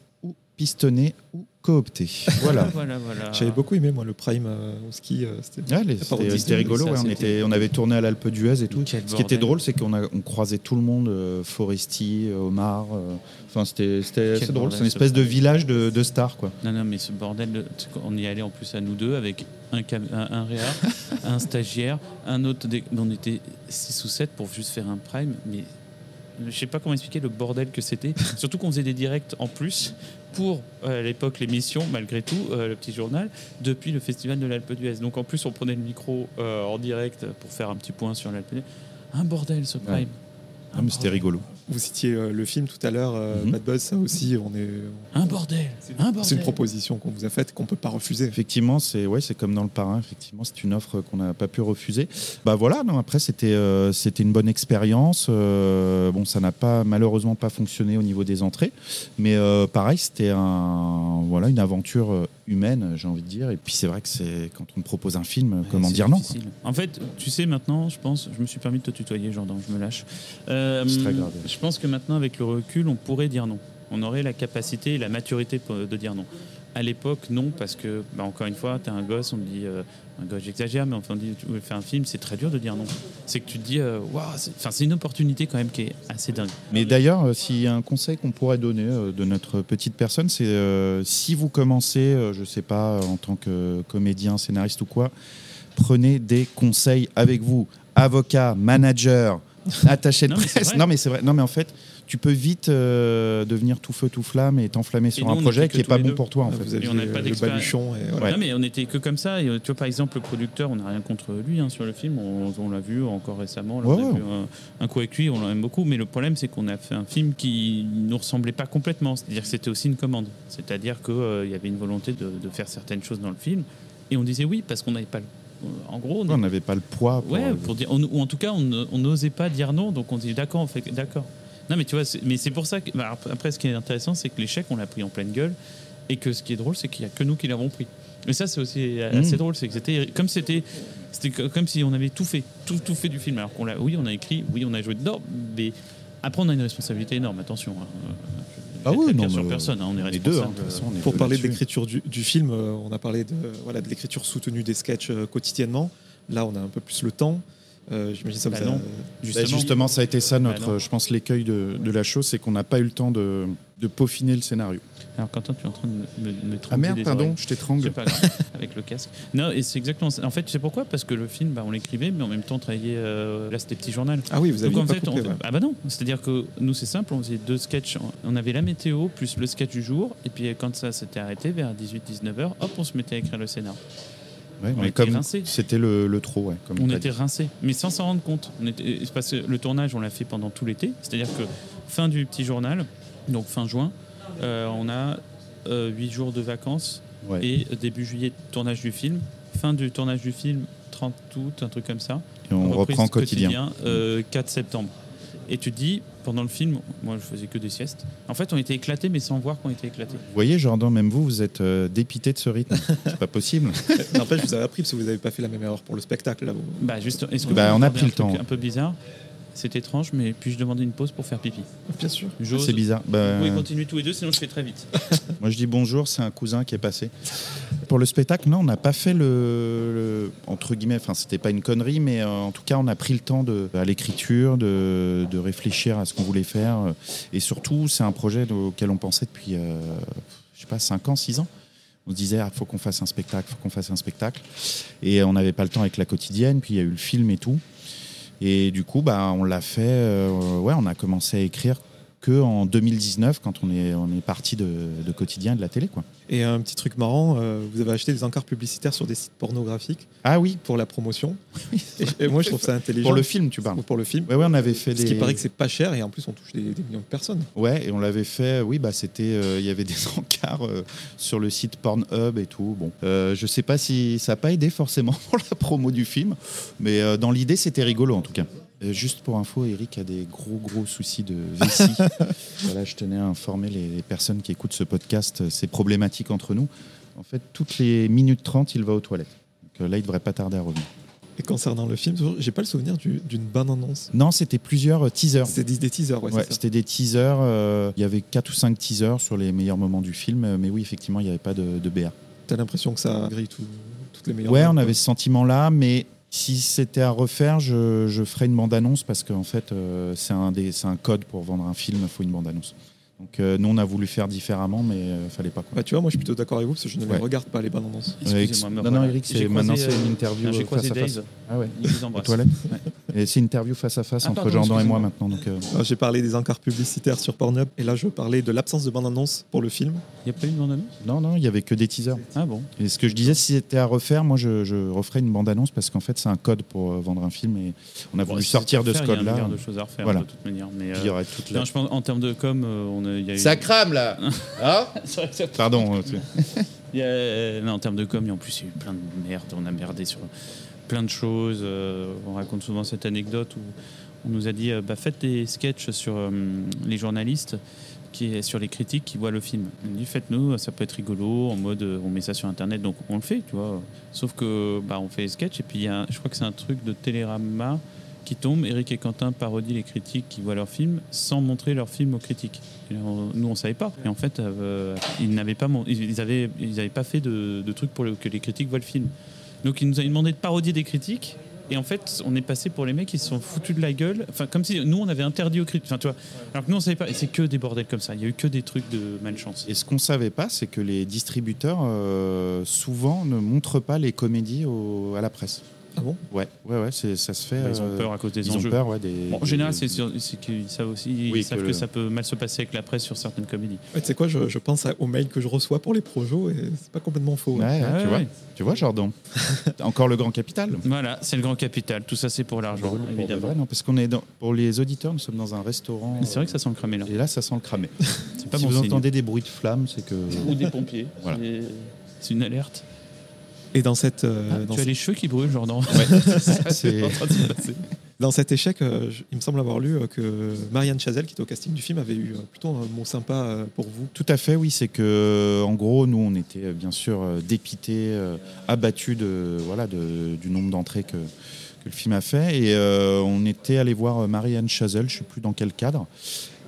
ou pistonnés ou cooptés. Voilà. voilà, voilà. J'avais beaucoup aimé, moi, le prime euh, au ski. euh, c'était- Ouais, rigolo. ouais, on, était, on avait tourné à l'Alpe d'Huez et tout. Quel Ce qui était drôle, c'est qu'on a- on croisait tout le monde, euh, Foresti, euh, Omar. euh, Enfin, c'était assez drôle. C'est une ce espèce de village de, de stars, quoi. Non, non, mais ce bordel, de- on y allait en plus à nous deux avec un, cam- un, un réa, un stagiaire, un autre. dé- On était 6 ou 7 pour juste faire un prime, mais je sais pas comment expliquer le bordel que c'était. Surtout qu'on faisait des directs en plus pour euh, à l'époque l'émission, malgré tout, euh, le petit journal, depuis le festival de l'Alpe d'Huez. Donc en plus, on prenait le micro euh, en direct pour faire un petit point sur l'Alpe d'Huez. Un bordel ce prime. Ouais. Mais c'était rigolo. Vous citiez euh, le film tout à l'heure, euh, Mhm. Bad Buzz, ça aussi, on est. Un bordel. Un bordel. C'est une proposition qu'on vous a faite qu'on peut pas refuser. Effectivement, c'est ouais, c'est comme dans le parrain. Effectivement, c'est une offre qu'on n'a pas pu refuser. Bah voilà. Non, après, c'était euh, c'était une bonne expérience. Euh, bon, ça n'a pas malheureusement pas fonctionné au niveau des entrées, mais euh, pareil, c'était un voilà une aventure humaine, j'ai envie de dire. Et puis c'est vrai que c'est quand on me propose un film, Ouais, comment dire non. En fait, tu sais, maintenant, je pense, je me suis permis de te tutoyer, Jordan, je me lâche. Euh, C'est très grave. Je pense que maintenant, avec le recul, on pourrait dire non. On aurait la capacité et la maturité de dire non. À l'époque, non, parce que, bah, encore une fois, tu es un gosse, on te dit, euh, un gosse, j'exagère, mais enfin, on dit, tu veux faire un film, c'est très dur de dire non. C'est que tu te dis, euh, waouh, c'est une opportunité quand même qui est assez dingue. Mais d'ailleurs, euh, s'il y a un conseil qu'on pourrait donner de notre petite personne, c'est si vous commencez, je sais pas, en tant que comédien, scénariste ou quoi, prenez des conseils avec vous, avocat, manager, attaché de Non, presse. Non mais c'est vrai. Non mais en fait, tu peux vite euh, devenir tout feu tout flamme et t'enflammer sur nous, un projet qui est tous pas bon deux. pour toi en Vous fait. aviez on n'a pas le d'expérience. baluchon et voilà. Ouais. Non, mais on était que comme ça. Et, euh, tu vois, par exemple, le producteur, on n'a rien contre lui hein, sur le film. On, on l'a vu encore récemment. là, Ouais, on a ouais. vu un, un coup avec lui, on l'aime beaucoup. Mais le problème, c'est qu'on a fait un film qui nous ressemblait pas complètement. C'est-à-dire que c'était aussi une commande. C'est-à-dire qu'il y avait une volonté de, de faire certaines choses dans le film. Et on disait oui parce qu'on n'avait pas le. En gros, on n'avait pas le poids. Pour, Ouais, euh, pour dire, on- ou en tout cas, on n'osait pas dire non, donc on dit d'accord, on fait d'accord. Non, mais tu vois, mais c'est pour ça que, bah, après, ce qui est intéressant, c'est que l'échec, on l'a pris en pleine gueule, et que ce qui est drôle, c'est qu'il n'y a que nous qui l'avons pris. Et ça, c'est aussi assez Mhm. drôle, c'est que c'était comme c'était, c'était co- comme si on avait tout fait, tout, tout fait du film. Alors qu'on l'a, oui, on a écrit, oui, on a joué dedans, mais après, on a une responsabilité énorme. Attention. hein. Euh, Ah oui, non, sur personne, hein, on est deux, hein, façon, on est Pour parler de l'écriture du, du film, euh, on a parlé de, voilà, de l'écriture soutenue des sketchs euh, quotidiennement. Là, on a un peu plus le temps. Euh, J'imagine ça Bah vous a- non. Bah, justement, ça a été ça Bah notre, non. je pense, l'écueil de, de la chose, c'est qu'on n'a pas eu le temps de, de peaufiner le scénario. Alors Quentin, tu es en train de me, me, me Ah merde, des pardon, oreilles. je t'étrangle. C'est pas grave, avec le casque. Non, et c'est exactement ça. En fait, tu sais pourquoi? Parce que le film, bah, on l'écrivait, mais en même temps, on travaillait. euh, là, c'était petit journal. Ah oui, vous en pas fait, coupé, on fait- ouais. ah bah non, c'est-à-dire que nous c'est simple, on faisait deux sketchs, on avait la météo plus le sketch du jour, et puis quand ça s'était arrêté vers 18-19 heures, hop, on se mettait à écrire le scénar. Ouais, On mais était comme rincés. c'était le, le trop, ouais. Comme On était rincés, mais sans s'en rendre compte. On était, parce que le tournage, on l'a fait pendant tout l'été, c'est-à-dire que fin du petit journal, donc fin juin, on a 8 jours de vacances Ouais. et début juillet tournage du film, fin du tournage du film 30 août, un truc comme ça. Et on reprend quotidien. euh, 4 septembre. Et tu te dis, pendant le film, moi je faisais que des siestes. En fait, on était éclatés, mais sans voir qu'on était éclatés. Vous voyez, Jordan, même vous, vous êtes euh, dépité de ce rythme. C'est pas possible. N'empêche, je vous avez appris parce que vous n'avez pas fait la même erreur pour le spectacle. Là, vous. Bah, juste, est-ce que Bah, vous on a pris le temps. Un peu bizarre? C'est étrange, mais puis-je demander une pause pour faire pipi? Bien sûr. C'est bizarre. Bah, Vous pouvez continuer tous les deux, sinon je fais très vite. Moi, je dis bonjour, c'est un cousin qui est passé. Pour le spectacle, non, on n'a pas fait le, le- entre guillemets, enfin, c'était pas une connerie, mais euh, en tout cas, on a pris le temps de, à l'écriture, de, de réfléchir à ce qu'on voulait faire, et surtout, c'est un projet auquel on pensait depuis, euh, je sais pas, 5 ans, 6 ans. On se disait, il faut qu'on fasse un spectacle, faut qu'on fasse un spectacle, et on n'avait pas le temps avec la quotidienne, puis il y a eu le film et tout, et du coup, bah, on l'a fait, euh, ouais, on a commencé à écrire en 2019 quand on est on est parti de, de quotidien de la télé quoi. Et un petit truc marrant, euh, vous avez acheté des encarts publicitaires sur des sites pornographiques Ah oui, pour la promotion. et, et moi, je trouve ça intelligent. pour le film tu parles. Ou pour le film. Ouais ouais, on avait fait Parce des qu'il paraît que c'est pas cher et en plus on touche des, des millions de personnes. Ouais, et on l'avait fait oui bah c'était euh, il y avait des encarts euh, sur le site Pornhub et tout. Bon, euh, je sais pas si ça a pas aidé forcément pour la promo du film, mais euh, dans l'idée c'était rigolo en tout cas. Euh, juste pour info, Eric a des gros gros soucis de vessie. voilà, je tenais à informer les, les personnes qui écoutent ce podcast, euh, c'est problématique entre nous. En fait, toutes les minutes 30, il va aux toilettes. Donc euh, là, il devrait pas tarder à revenir. Et concernant le film, j'ai pas le souvenir du- d'une bonne annonce. Non, c'était plusieurs teasers. C'était des, des teasers, ouais, c'était des teasers. euh, il y avait 4 ou 5 teasers sur les meilleurs moments du film. Mais oui, effectivement, il n'y avait pas de, de BA. T'as l'impression que ça grille tout- toutes les meilleures. Ouais, notes, on avait ce sentiment-là. Mais si c'était à refaire, je, ferais une bande-annonce parce qu'en fait, euh, c'est un, des- c'est un code pour vendre un film. Il faut une bande-annonce. Donc, euh, nous, on a voulu faire différemment, mais euh, fallait pas. Quoi. Bah, tu vois, moi je suis plutôt d'accord avec vous parce que je ne les regarde pas les bandes annonces. Excusez-moi, non, non. Eric, c'est croisé, maintenant c'est euh, une interview J'ai euh, face à face. Ah ouais. Il vous embrasse. Et c'est une interview face à face Ah, entre Jordan et moi maintenant. Donc, euh, Alors, J'ai parlé des encarts publicitaires sur Pornhub et là je parlais de l'absence de bande annonce pour le film. Il n'y a pas eu de bande-annonce non, non, il y avait que des teasers. Ah bon? Et ce que je disais, si c'était à refaire, moi je, je referais une bande-annonce parce qu'en fait c'est un code pour euh, vendre un film et on a Bon, voulu si sortir de ce faire, Il y a code-là. de choses à refaire Voilà. de toute manière. Mais, Puis il y euh, aurait toute la- non, je pense en termes de com, euh, on a, il y a eu. Ça crame là Hein Pardon. euh, tu- Il y a- euh, non, en termes de com, il y a en plus, il y a eu plein de merde. On a merdé sur plein de choses. Euh, on raconte souvent cette anecdote où on nous a dit euh, bah, faites des sketchs sur euh, les journalistes, qui, sur les critiques qui voient le film. On dit faites-nous, ça peut être rigolo, en mode euh, on met ça sur internet, donc on le fait, tu vois. Sauf que bah, on fait les sketchs et puis il y a, je crois que c'est un truc de Télérama qui tombe. Eric et Quentin parodient les critiques qui voient leur film sans montrer leur film aux critiques. Et on- nous, on savait pas. Et en fait, euh, ils n'avaient pas, avaient, ils pas fait de, de trucs pour que les critiques voient le film. Donc, ils nous avaient demandé de parodier des critiques. Et en fait, on est passé pour les mecs qui se sont foutus de la gueule. Enfin, comme si nous, on avait interdit aux critiques. Enfin. Alors que nous, on savait pas. Et c'est que des bordels comme ça. Il y a eu que des trucs de malchance. Et ce qu'on savait pas, c'est que les distributeurs euh, souvent ne montrent pas les comédies à la presse. Ah bon Ouais, ouais, ouais, c'est- ça se fait. Bah, ils ont euh, peur à cause des ils ont enjeux. peur, ouais, des. Bon, en des- général, c'est qu'ils savent aussi ils Oui, savent que que, le- ça peut mal se passer avec la presse sur certaines comédies. Ouais, Tu sais quoi, je, je pense aux mails que je reçois pour les projos et c'est pas complètement faux. Ouais, hein. ouais, Ah tu ouais, vois, tu vois, Jordan. Encore le grand capital. Voilà, c'est le grand capital. Tout ça, c'est pour l'argent, évidemment. vrai, non, parce qu'on est dans, pour les auditeurs, nous sommes dans un restaurant. Mais C'est vrai que ça sent le cramé là. Et là, ça sent le cramé. C'est pas si bon vous signe. entendez des bruits de flammes, c'est que. Ou des pompiers. Voilà. C'est une alerte. Et dans, cette, euh, Ah, dans, tu as les cheveux qui brûlent, Jordan. Ça, c'est- dans cet échec, euh, je- il me semble avoir lu euh, que Marianne Chazelle, qui était au casting du film, avait eu euh, plutôt un mot sympa euh, pour vous. Tout à fait, oui. C'est que, en gros, nous, on était bien sûr dépités, euh, abattus de, voilà, de- du nombre d'entrées que, que le film a fait. Et euh, on était allé voir Marianne Chazelle, je ne sais plus dans quel cadre.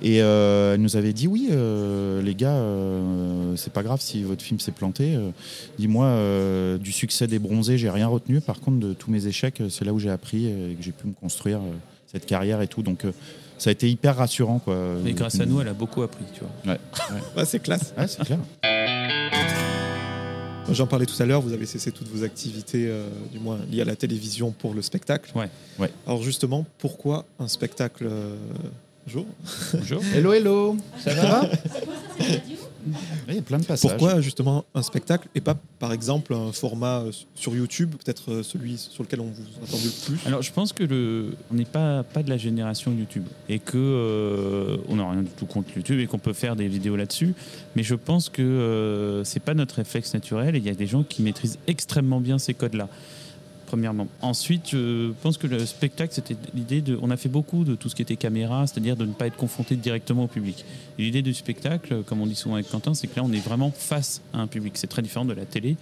Et euh, elle nous avait dit oui, euh, les gars, euh, c'est pas grave si votre film s'est planté. Euh, Dis-moi, euh, du succès des bronzés, j'ai rien retenu. Par contre, de tous mes échecs, c'est là où j'ai appris et que j'ai pu me construire euh, cette carrière et tout. Donc, euh, ça a été hyper rassurant. Quoi. Mais grâce à nous, elle a beaucoup appris, tu vois. Ouais, c'est classe. Ouais, c'est clair. J'en parlais tout à l'heure, vous avez cessé toutes vos activités, euh, du moins liées à la télévision pour le spectacle. Ouais. Ouais. Alors justement, pourquoi un spectacle euh, jour Bonjour. Hello, hello. Ça va Il y a plein de passages. Pourquoi justement un spectacle et pas par exemple un format euh, sur YouTube, peut-être euh, celui sur lequel on vous attendait le plus? Alors, je pense que le, on n'est pas, pas de la génération YouTube et que euh, on n'a rien du tout contre YouTube et qu'on peut faire des vidéos là-dessus. Mais je pense que euh, c'est pas notre réflexe naturel et il y a des gens qui maîtrisent extrêmement bien ces codes-là. Premièrement. Ensuite, je pense que le spectacle, c'était l'idée de. On a fait beaucoup de tout ce qui était caméra, c'est-à-dire de ne pas être confronté directement au public. L'idée du spectacle, comme on dit souvent avec Quentin, c'est que là, on est vraiment face à un public. C'est très différent de la télé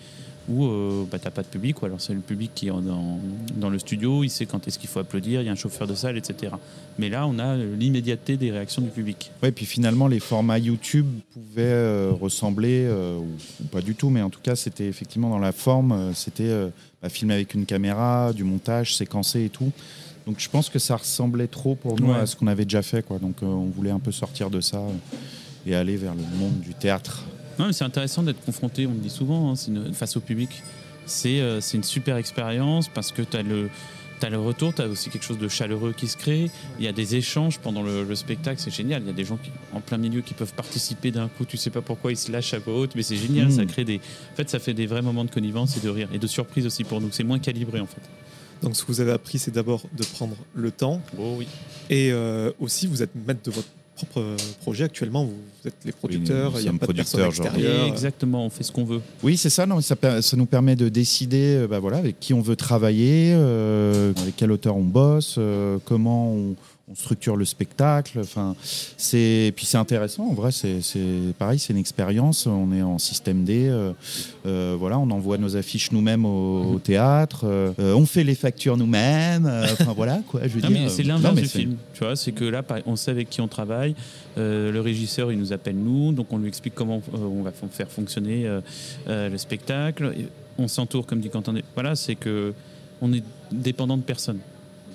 où euh, bah, t'as pas de public, ou alors c'est le public qui est dans, dans le studio, il sait quand est-ce qu'il faut applaudir, il y a un chauffeur de salle, etc. Mais là, on a l'immédiateté des réactions du public. Ouais, puis finalement, les formats YouTube pouvaient euh, ressembler, euh, ou, ou pas du tout, mais en tout cas, c'était effectivement dans la forme, euh, c'était bah, filmé avec une caméra, du montage, séquencé et tout. Donc je pense que ça ressemblait trop pour nous Ouais. à ce qu'on avait déjà fait. Quoi. Donc on voulait un peu sortir de ça et aller vers le monde du théâtre. Non, mais c'est intéressant d'être confronté, on le dit souvent, hein, une- face au public. C'est euh, c'est une super expérience parce que tu as le. T'as le retour, tu as aussi quelque chose de chaleureux qui se crée. Il y a des échanges pendant le, le spectacle, c'est génial. Il y a des gens qui, en plein milieu qui peuvent participer d'un coup, tu sais pas pourquoi ils se lâchent à voix haute, mais c'est génial. Ça crée des, en fait, ça fait des vrais moments de connivence et de rire et de surprise aussi pour nous. C'est moins calibré en fait. Donc ce que vous avez appris, c'est d'abord de prendre le temps Oh oui. et euh, aussi vous êtes maître de votre propre euh, projet actuellement. Vous, vous êtes les producteurs, il n'y a pas de personne extérieure. Exactement, on fait ce qu'on veut. Oui, c'est ça. Non, ça, nous permet de décider euh, bah, voilà, avec qui on veut travailler, euh, avec quel auteur on bosse, euh, comment on, on structure le spectacle. Enfin, c'est puis c'est intéressant. En vrai, c'est pareil, c'est une expérience. On est en système D. euh, euh, voilà, on envoie nos affiches nous-mêmes au, au théâtre. euh, on fait les factures nous-mêmes. Enfin voilà quoi. Je veux Non, dire. mais c'est l'inverse du film. Tu vois, c'est que là, on sait avec qui on travaille. Le régisseur, il nous appelle nous, donc on lui explique comment on va faire fonctionner le spectacle. On s'entoure, comme dit Quentin. Voilà, c'est que on est dépendant de personne.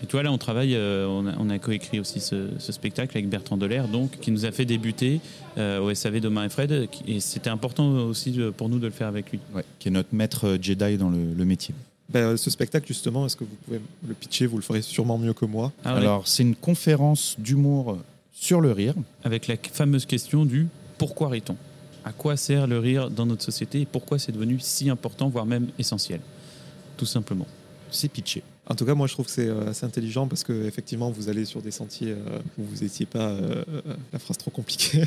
Et tu vois, là, on travaille, euh, on a, on a coécrit aussi ce, ce spectacle avec Bertrand Delair, donc, qui nous a fait débuter euh, au SAV Demain et Fred. Et c'était important aussi de- pour nous de le faire avec lui. ouais, qui est notre maître euh, Jedi dans le, le métier. Ben, ce spectacle justement, est-ce que vous pouvez le pitcher? Vous le ferez sûrement mieux que moi. Ah, ouais. Alors, c'est une conférence d'humour sur le rire. avec la fameuse question du pourquoi rit-on? À quoi sert le rire dans notre société et pourquoi c'est devenu si important, voire même essentiel? Tout simplement. C'est pitché. En tout cas, moi, je trouve que c'est euh, assez intelligent parce que effectivement, vous allez sur des sentiers euh, où vous n'étiez pas euh, euh, la phrase trop compliquée.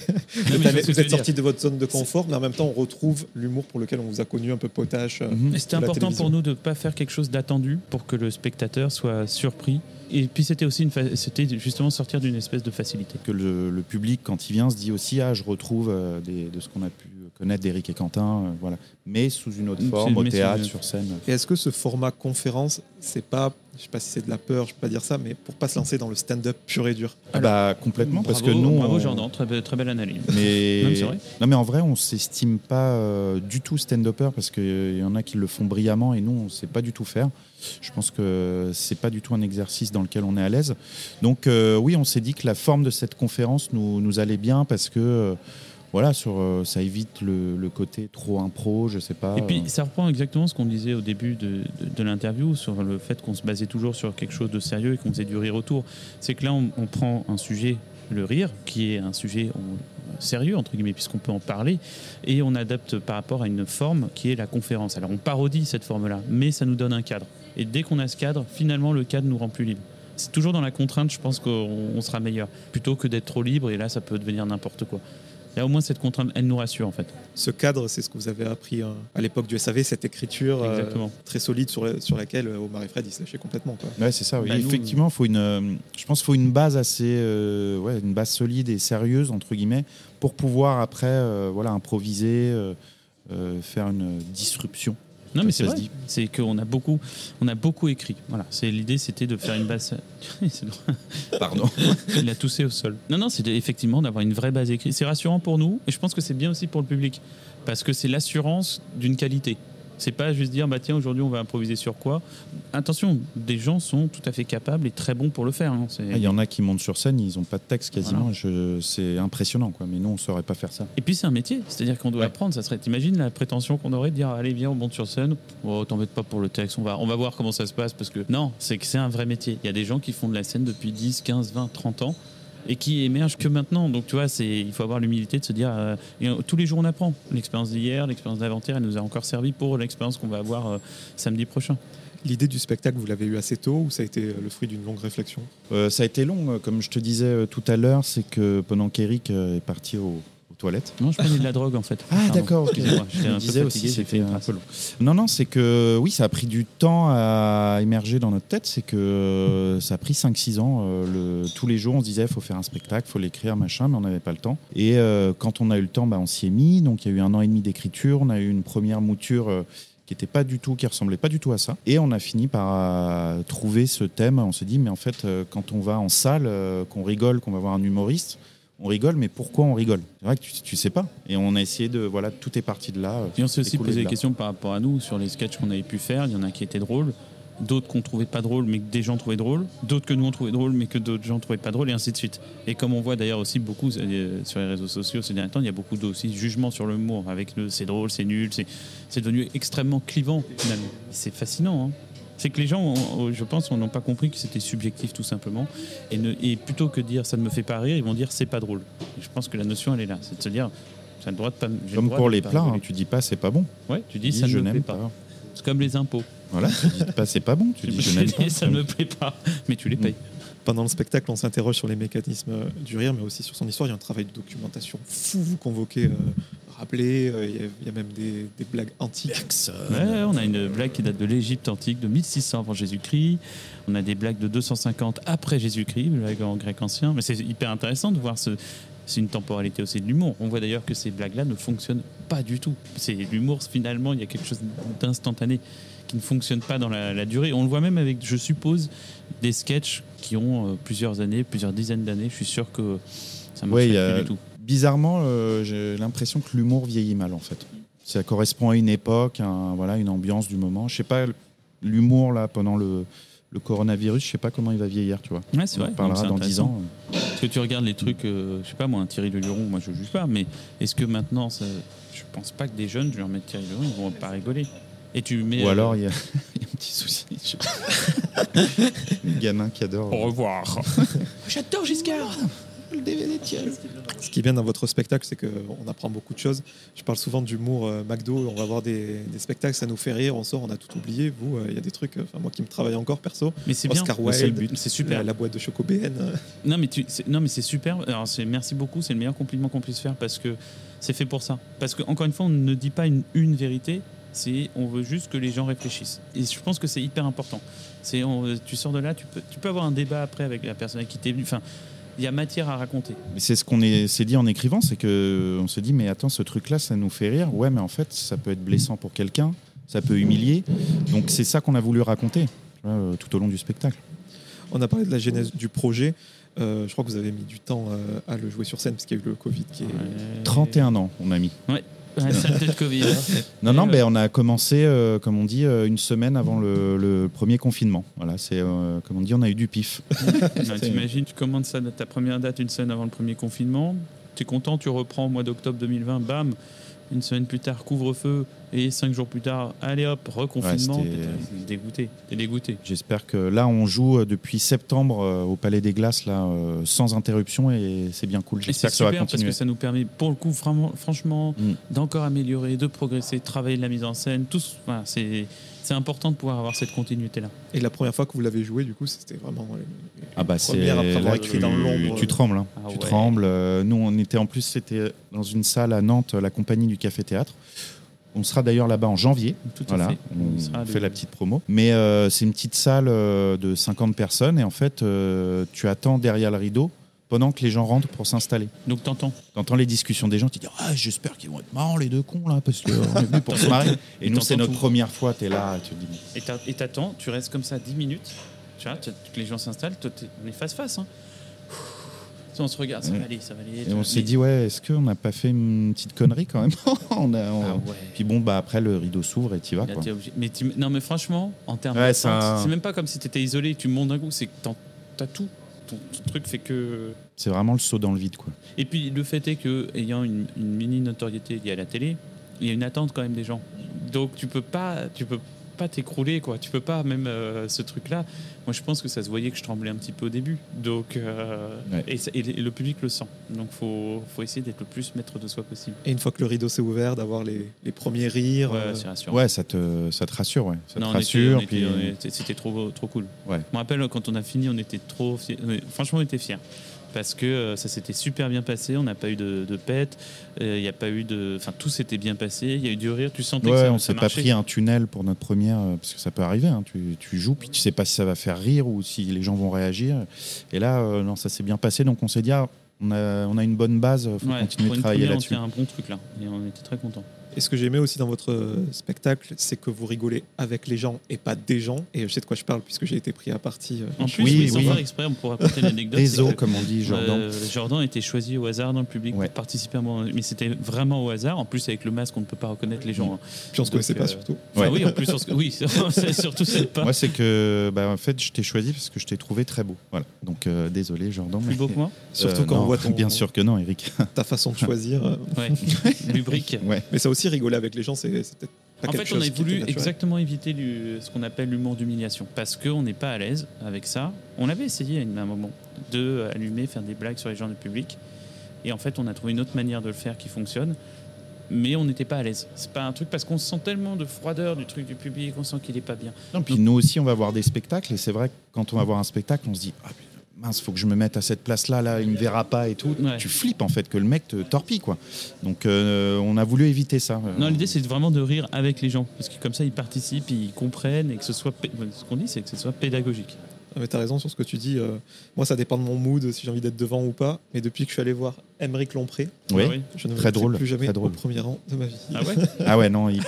Non, vous allez- êtes sorti de votre zone de confort, mais en même temps, on retrouve l'humour pour lequel on vous a connu un peu potache. Mhm. C'était important télévision. pour nous de ne pas faire quelque chose d'attendu pour que le spectateur soit surpris. Et puis c'était aussi une fa- c'était justement sortir d'une espèce de facilité. que le, le public, quand il vient, se dit aussi Ah, je retrouve des- de ce qu'on a pu connaître d'Éric et Quentin, euh, voilà. mais sous une autre forme, au théâtre, sur scène. Et est-ce que ce format conférence, c'est pas, je sais pas si c'est de la peur, je peux pas dire ça, mais pour pas se lancer dans le stand-up pur et dur? Ah bah, complètement, parce que nous. Bravo on- Jordan, très, be- très belle analyse. Mais... Non, mais c'est vrai. non, mais en vrai, on s'estime pas euh, du tout stand-upper parce qu'il y en a qui le font brillamment et nous, on sait pas du tout faire. Je pense que c'est pas du tout un exercice dans lequel on est à l'aise. Donc, euh, oui, on s'est dit que la forme de cette conférence nous, nous allait bien parce que. euh, voilà, sur, euh, ça évite le, le côté trop impro, je sais pas. Et puis euh, ça reprend exactement ce qu'on disait au début de, de- de l'interview sur le fait qu'on se basait toujours sur quelque chose de sérieux et qu'on faisait du rire autour. C'est que là, on, on prend un sujet, le rire, qui est un sujet on- sérieux, entre guillemets, puisqu'on peut en parler, et on adapte par rapport à une forme qui est la conférence. Alors on parodie cette forme-là, mais ça nous donne un cadre. Et dès qu'on a ce cadre, finalement, le cadre nous rend plus libre. C'est toujours dans la contrainte, je pense qu'on on sera meilleur, plutôt que d'être trop libre, et là, ça peut devenir n'importe quoi. Là, au moins, cette contrainte, elle nous rassure, en fait. Ce cadre, c'est ce que vous avez appris euh, à l'époque du SAV, cette écriture euh, très solide sur, la- sur laquelle euh, Omar et Fred ils se lâchaient complètement. Quoi. Ouais, c'est ça. oui. Bah, nous, Effectivement, faut une, euh, je pense qu'il faut une base assez, euh, ouais, une base solide et sérieuse entre guillemets pour pouvoir après, euh, voilà, improviser, euh, euh, faire une disruption. Non, mais Ça c'est se vrai. dit. C'est qu'on a beaucoup, on a beaucoup écrit. Voilà. C'est l'idée, c'était de faire une base. C'est. Pardon. Il a toussé au sol. Non, non, c'était effectivement d'avoir une vraie base écrite. C'est rassurant pour nous, et je pense que c'est bien aussi pour le public, parce que c'est l'assurance d'une qualité. C'est pas juste dire bah tiens aujourd'hui on va improviser sur quoi. Attention, des gens sont tout à fait capables et très bons pour le faire. hein. C'est- Ah, Il y en a qui montent sur scène, ils n'ont pas de texte quasiment. Je- C'est impressionnant, quoi. Mais nous, on ne saurait pas faire ça. Et puis c'est un métier, c'est-à-dire qu'on doit Ouais. apprendre. Ça serait, t'imagines la prétention qu'on aurait de dire allez viens on monte sur scène. Oh t'embête pas pour le texte, on va, on va voir comment ça se passe parce que non, c'est que c'est un vrai métier. Il y a des gens qui font de la scène depuis 10, 15, 20, 30 ans et qui émergent que maintenant. Donc tu vois, c'est, il faut avoir l'humilité de se dire euh, et, euh, tous les jours on apprend. L'expérience d'hier, l'expérience d'avant-hier, elle nous a encore servi pour l'expérience qu'on va avoir euh, samedi prochain. L'idée du spectacle, vous l'avez eu assez tôt ou ça a été le fruit d'une longue réflexion? Euh, ça a été long, comme je te disais tout à l'heure, c'est que pendant qu'Eric est parti au- toilettes. Non, je prenais de la drogue en fait. Ah, d'accord, ok. excusez-moi, J'étais Je un peu fatigué, c'était un peu long. Non, non, c'est que oui, ça a pris du temps à émerger dans notre tête. C'est que euh, ça a pris 5-6 ans. euh, le- tous les jours, on se disait, il faut faire un spectacle, il faut l'écrire, machin, mais on n'avait pas le temps. Et euh, quand on a eu le temps, bah, on s'y est mis. Donc il y a eu un an et demi d'écriture. On a eu une première mouture. euh, qui était pas du tout, qui ressemblait pas du tout à ça. Et on a fini par trouver ce thème. On s'est dit, mais en fait, quand on va en salle, qu'on rigole, qu'on va voir un humoriste, on rigole, mais pourquoi on rigole? C'est vrai que tu, tu sais pas. Et on a essayé de, voilà, tout est parti de là. euh, Et on s'est aussi posé de des questions par rapport à nous sur les sketchs qu'on avait pu faire. Il y en a qui étaient drôles, d'autres qu'on trouvait pas drôles, mais que des gens trouvaient drôles, d'autres que nous on trouvait drôles, mais que d'autres gens trouvaient pas drôles, et ainsi de suite. Et comme on voit d'ailleurs aussi beaucoup euh, sur les réseaux sociaux ces derniers temps, il y a beaucoup aussi jugements sur l'humour avec le c'est drôle, c'est nul, c'est c'est devenu extrêmement clivant finalement. C'est fascinant. hein. C'est que les gens, ont- je pense, n'ont pas compris que c'était subjectif tout simplement. Et, ne- et plutôt que de dire ça ne me fait pas rire, ils vont dire c'est pas drôle. Et je pense que la notion elle est là, c'est de se dire ça a le droit de pas. j'ai le Comme droit pour les plats, hein, tu dis pas c'est pas bon. Ouais, tu dis Tu dis, ça ne je me plaît n'aime pas. pas. C'est comme les impôts. Voilà, tu dis pas c'est pas bon, tu dis je n'aime pas. ça ne me plaît pas, mais tu les payes. Pendant le spectacle, on s'interroge sur les mécanismes euh, du rire, mais aussi sur son histoire. Il y a un travail de documentation fou. Vous convoquez, euh, rappelez, euh, il y a- il y, a même des, des blagues antiques. Ouais, on a une blague qui date de l'Égypte antique, de 1600 avant Jésus-Christ. On a des blagues de 250 après Jésus-Christ, une blague en grec ancien. Mais c'est hyper intéressant de voir ce. C'est une temporalité aussi de l'humour. On voit d'ailleurs que ces blagues-là ne fonctionnent pas du tout. C'est l'humour, finalement, il y a quelque chose d'instantané qui ne fonctionne pas dans la, la durée. On le voit même avec, je suppose, des sketchs qui ont euh, plusieurs années, plusieurs dizaines d'années. Je suis sûr que ça ne marche Ouais, a- plus du tout. Bizarrement, euh, j'ai l'impression que l'humour vieillit mal en fait. Ça correspond à une époque, un- voilà, une ambiance du moment. Je sais pas, l'humour là pendant le, le coronavirus, je sais pas comment il va vieillir, tu vois. Ouais, c'est On en vrai. parlera dans c'est 10 intéressant. ans. Parce que tu regardes les trucs, euh, je sais pas moi, un Thierry Leluron, moi je juge pas, mais est-ce que maintenant, ça, je pense pas que des jeunes, je leur mets Thierry Leluron, ils vont pas rigoler. Et tu mets. Ou euh, alors il y, a il y a un petit souci. je. Le gamin qui adore. Au revoir. J'adore Giscard le DVD de Thierry. Ce qui est bien dans votre spectacle, c'est qu'on apprend beaucoup de choses. Je parle souvent d'humour euh, McDo. On va voir des, des spectacles, ça nous fait rire. On sort, on a tout oublié. Vous, euh, il y a des trucs, enfin, moi qui me travaille encore perso. Mais c'est bien. Oscar c'est Wilde, super. La, la boîte de Choco BN. Non mais tu, c'est- non mais c'est super. Alors c'est merci beaucoup. C'est le meilleur compliment qu'on puisse faire parce que c'est fait pour ça. Parce que encore une fois, on ne dit pas une, une vérité. C'est on veut juste que les gens réfléchissent. Et je pense que c'est hyper important. C'est on- tu sors de là, tu peux, tu peux avoir un débat après avec la personne avec qui t'es venu. Enfin, il y a matière à raconter. C'est ce qu'on est- s'est dit en écrivant, c'est que on s'est dit mais attends ce truc là ça nous fait rire, ouais mais en fait ça peut être blessant pour quelqu'un, ça peut humilier, donc c'est ça qu'on a voulu raconter euh, tout au long du spectacle. On a parlé de la genèse du projet. Euh, je crois que vous avez mis du temps euh, à le jouer sur scène parce qu'il y a eu le Covid qui est. Ouais. 31 ans on a mis. Ouais, saleté de Covid. Non non Et, ben on a commencé euh, comme on dit euh, une semaine avant le, le premier confinement. Voilà c'est euh, comme on dit on a eu du pif. Non, T'imagines, tu commandes ça, ta première date une semaine avant le premier confinement. Tu es content, tu reprends au mois d'octobre 2020, bam, une semaine plus tard, couvre-feu, et cinq jours plus tard, allez hop, reconfinement. Ouais, T'es dégoûté, t'es dégoûté. J'espère que là on joue euh, depuis septembre euh, au Palais des Glaces là euh, sans interruption et c'est bien cool. J'espère que ça va super parce continuer. que ça nous permet, pour le coup, vraiment, franchement, Mm. d'encore améliorer, de progresser, de travailler de la mise en scène. Tout, voilà, c'est c'est important de pouvoir avoir cette continuité-là. Et la première fois que vous l'avez joué, du coup, c'était vraiment. Ah bah c'est Première après avoir là écrit tu, dans l'ombre. tu trembles, hein. Ah tu ouais. trembles. Euh, Nous on était en plus c'était dans une salle à Nantes, la compagnie du Café Théâtre. On sera d'ailleurs là-bas en janvier. Tout à Voilà, fait. on, fait la petite promo. Mais euh, c'est une petite salle euh, de 50 personnes et en fait euh, tu attends derrière le rideau pendant que les gens rentrent pour s'installer. Donc t'entends. T'entends les discussions des gens, tu dis ah j'espère qu'ils vont être marrants les deux cons là parce qu'on est venus pour se marrer. Et Et nous c'est notre tout. première fois, t'es là, tu te dis Et t'a- et t'attends, tu restes comme ça 10 minutes. Tu vois, les gens s'installent, on est face-face. Hein. On se regarde, ça Ouais. va aller, ça va aller. Et on s'est dit, ouais, est-ce qu'on n'a pas fait une petite connerie quand même on a, on- Ah ouais. Puis bon, bah après, le rideau s'ouvre et tu vas. Là, Quoi. t'es obligé- Mais tu- non, mais franchement, en termes Ouais, c'est un- c'est même pas comme si tu étais isolé tu montes d'un coup, c'est que t'en- t'as tout. Ton, ton truc fait que. C'est vraiment le saut dans le vide. quoi. Et puis le fait est que, ayant une, une mini notoriété liée à la télé, il y a une attente quand même des gens. Donc tu peux pas, tu peux pas t'écrouler quoi. Tu peux pas même euh, ce truc-là. Moi je pense que ça se voyait que je tremblais un petit peu au début. Donc euh, Ouais. et, le public le sent. Donc faut faut essayer d'être le plus maître de soi possible. Et une fois que le rideau s'est ouvert, d'avoir les, les premiers rires. Ouais, euh, c'est rassurant. Ouais, ça te, ça te rassure. Ouais. Ça Non, te rassure. puis, c'était trop, trop cool. Ouais. Je me rappelle quand on a fini, on était trop fiers. Franchement, on était fiers. Parce que euh, ça s'était super bien passé, on n'a pas eu de, de pète, euh, il n'y a pas eu de. Enfin, tout s'était bien passé, il y a eu du rire, tu sentais que Ouais, ça, on s'est pas pris un tunnel pour notre première, euh, parce que ça peut arriver. hein. Tu, tu joues, puis tu sais pas si ça va faire rire ou si les gens vont réagir. Et là, euh, non, ça s'est bien passé. Donc on s'est dit, ah, on a, on a une bonne base, faut Ouais, continuer de travailler première, on là-dessus. tient un bon truc là, et on était très contents. Et ce que j'aimais aussi dans votre euh, spectacle, c'est que vous rigolez avec les gens et pas des gens. Et je sais de quoi je parle puisque j'ai été pris à partie. euh, En plus, Oui, sans oui. faire exprès, on pourrait raconter l'anecdote. Des c'est os, que, comme on dit, Jordan. euh, Jordan était choisi au hasard dans le public Ouais. pour participer à mon. Mais c'était vraiment au hasard. En plus, avec le masque, on ne peut pas reconnaître les gens. hein. Puis on se Donc, connaissait pas euh, surtout. Enfin, Ouais. oui, en plus, on se- oui, surtout c'est pas. Moi, c'est que, bah, en fait, je t'ai choisi parce que je t'ai trouvé très beau. Voilà. Donc, euh, désolé, Jordan. Plus mais- beau que moi Surtout Euh, quand on voit ton, Bien sûr que non, Eric. ta façon de choisir. euh. Ouais. Lubrique. ouais. Mais ça aussi, rigoler avec les gens, c'est peut-être pas En fait, on a voulu exactement éviter du- ce qu'on appelle l'humour d'humiliation. Parce qu'on n'est pas à l'aise avec ça. On avait essayé à un moment de allumer, faire des blagues sur les gens du public. Et en fait, on a trouvé une autre manière de le faire qui fonctionne. Mais on n'était pas à l'aise. C'est pas un truc parce qu'on sent tellement de froideur du truc du public, on sent qu'il est pas bien. Non, puis nous aussi, on va voir des spectacles. Et c'est vrai que quand on va voir un spectacle, on se dit ah, putain, mince, faut que je me mette à cette place-là, là, il me verra pas et tout. Ouais. Tu flippes en fait que le mec te torpille, quoi. Donc, euh, on a voulu éviter ça. Euh, Non, l'idée c'est vraiment de rire avec les gens. Parce que comme ça, ils participent, ils comprennent et que ce soit. Ce qu'on dit, c'est que ce soit pédagogique. Ah, mais t'as raison sur ce que tu dis. euh, moi, ça dépend de mon mood, si j'ai envie d'être devant ou pas. Mais depuis que je suis allé voir Émeric Lompré. Ah oui. je ne Très drôle, plus jamais très drôle. au premier rang de ma vie. Ah ouais Ah ouais, non, il,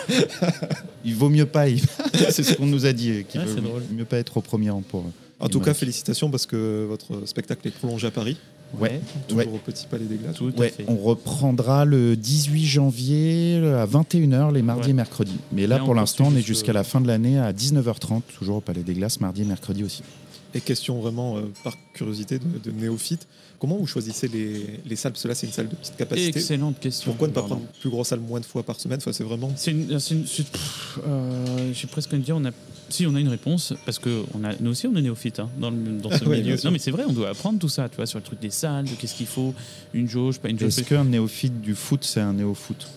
il vaut mieux pas. il- c'est ce qu'on nous a dit, qu'il Ouais, vaut mieux pas être au premier rang pour. En tout cas, félicitations parce que votre spectacle est prolongé à Paris, Ouais. toujours au Petit Palais des Glaces. Tout à Ouais, fait. on reprendra le 18 janvier à 21h les mardis Ouais. et mercredis. Mais là, pour l'instant, on est jusqu'à la fin de l'année à 19h30, toujours au Palais des Glaces, mardi et mercredi aussi. Et question vraiment euh, par curiosité de, de néophyte, comment vous choisissez les, les salles? Parce que là, c'est une salle de petite capacité. Excellente question. Pourquoi ne pas prendre une plus grosse salle moins de fois par semaine? Enfin, C'est vraiment. C'est euh, j'ai presque envie de dire, on a, si on a une réponse, parce que on a, nous aussi on est néophyte hein, dans, le- dans ce Ah ouais, milieu. Non mais c'est vrai, on doit apprendre tout ça, tu vois, sur le truc des salles, de qu'est-ce qu'il faut, une jauge, pas une jauge. Est-ce qu'un néophyte du foot, c'est un néo-foot?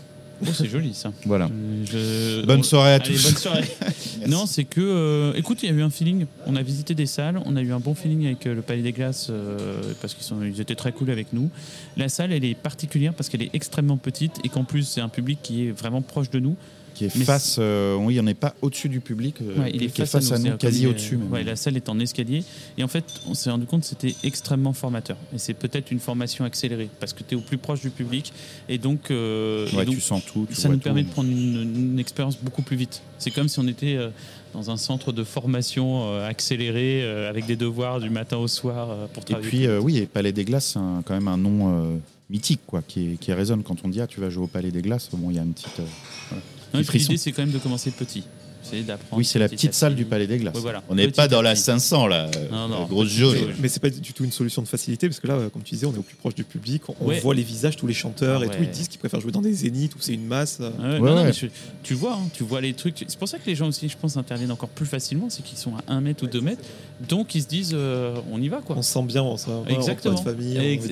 Oh, c'est joli ça. Voilà. Je- Bonne on- soirée à Allez, tous. bonne soirée. non, c'est que, euh, écoute, il y a eu un feeling. On a visité des salles, on a eu un bon feeling avec euh, le Palais des Glaces euh, parce qu'ils sont, ils étaient très cool avec nous. La salle, elle est particulière parce qu'elle est extrêmement petite et qu'en plus, c'est un public qui est vraiment proche de nous. Qui est Mais face, euh, oui, on n'est pas au-dessus du public, euh, Ouais, il est qui est face, à nous, quasi au-dessus. Ouais, la salle est en escalier. Et en fait, on s'est rendu compte que c'était extrêmement formateur. Et c'est peut-être une formation accélérée parce que tu es au plus proche du public. Et donc, euh, et donc, tu sens tout. tu ça nous permet de prendre une, une expérience beaucoup plus vite. C'est comme si on était euh, dans un centre de formation euh, accéléré avec des devoirs du matin au soir pour Et travailler. puis, euh, vite. oui, et Palais des Glaces, c'est quand même un nom mythique, quoi, qui, résonne quand on dit ah, tu vas jouer au Palais des Glaces. Bon, il y a une petite. euh, et puis. L'idée, c'est quand même de commencer petit. Oui, c'est la petite salle du Palais des Glaces. Ouais, voilà. On n'est pas dans la petit. 500 là, Non, non. euh, grosse jauge. Mais c'est pas du tout une solution de facilité parce que là, comme tu disais, on est au plus proche du public, on, Ouais. voit les visages, tous les chanteurs Ah et ouais. tout. Ils disent qu'ils préfèrent jouer dans des zéniths où c'est une masse. Ouais, non, Ouais, non, ouais. mais tu, tu vois, hein, tu vois les trucs. C'est pour ça que les gens aussi, je pense, interviennent encore plus facilement. C'est qu'ils sont à 1 mètre ou 2 mètres. Donc, ils se disent, euh, on y va, quoi. On se sent bien, on se Exactement.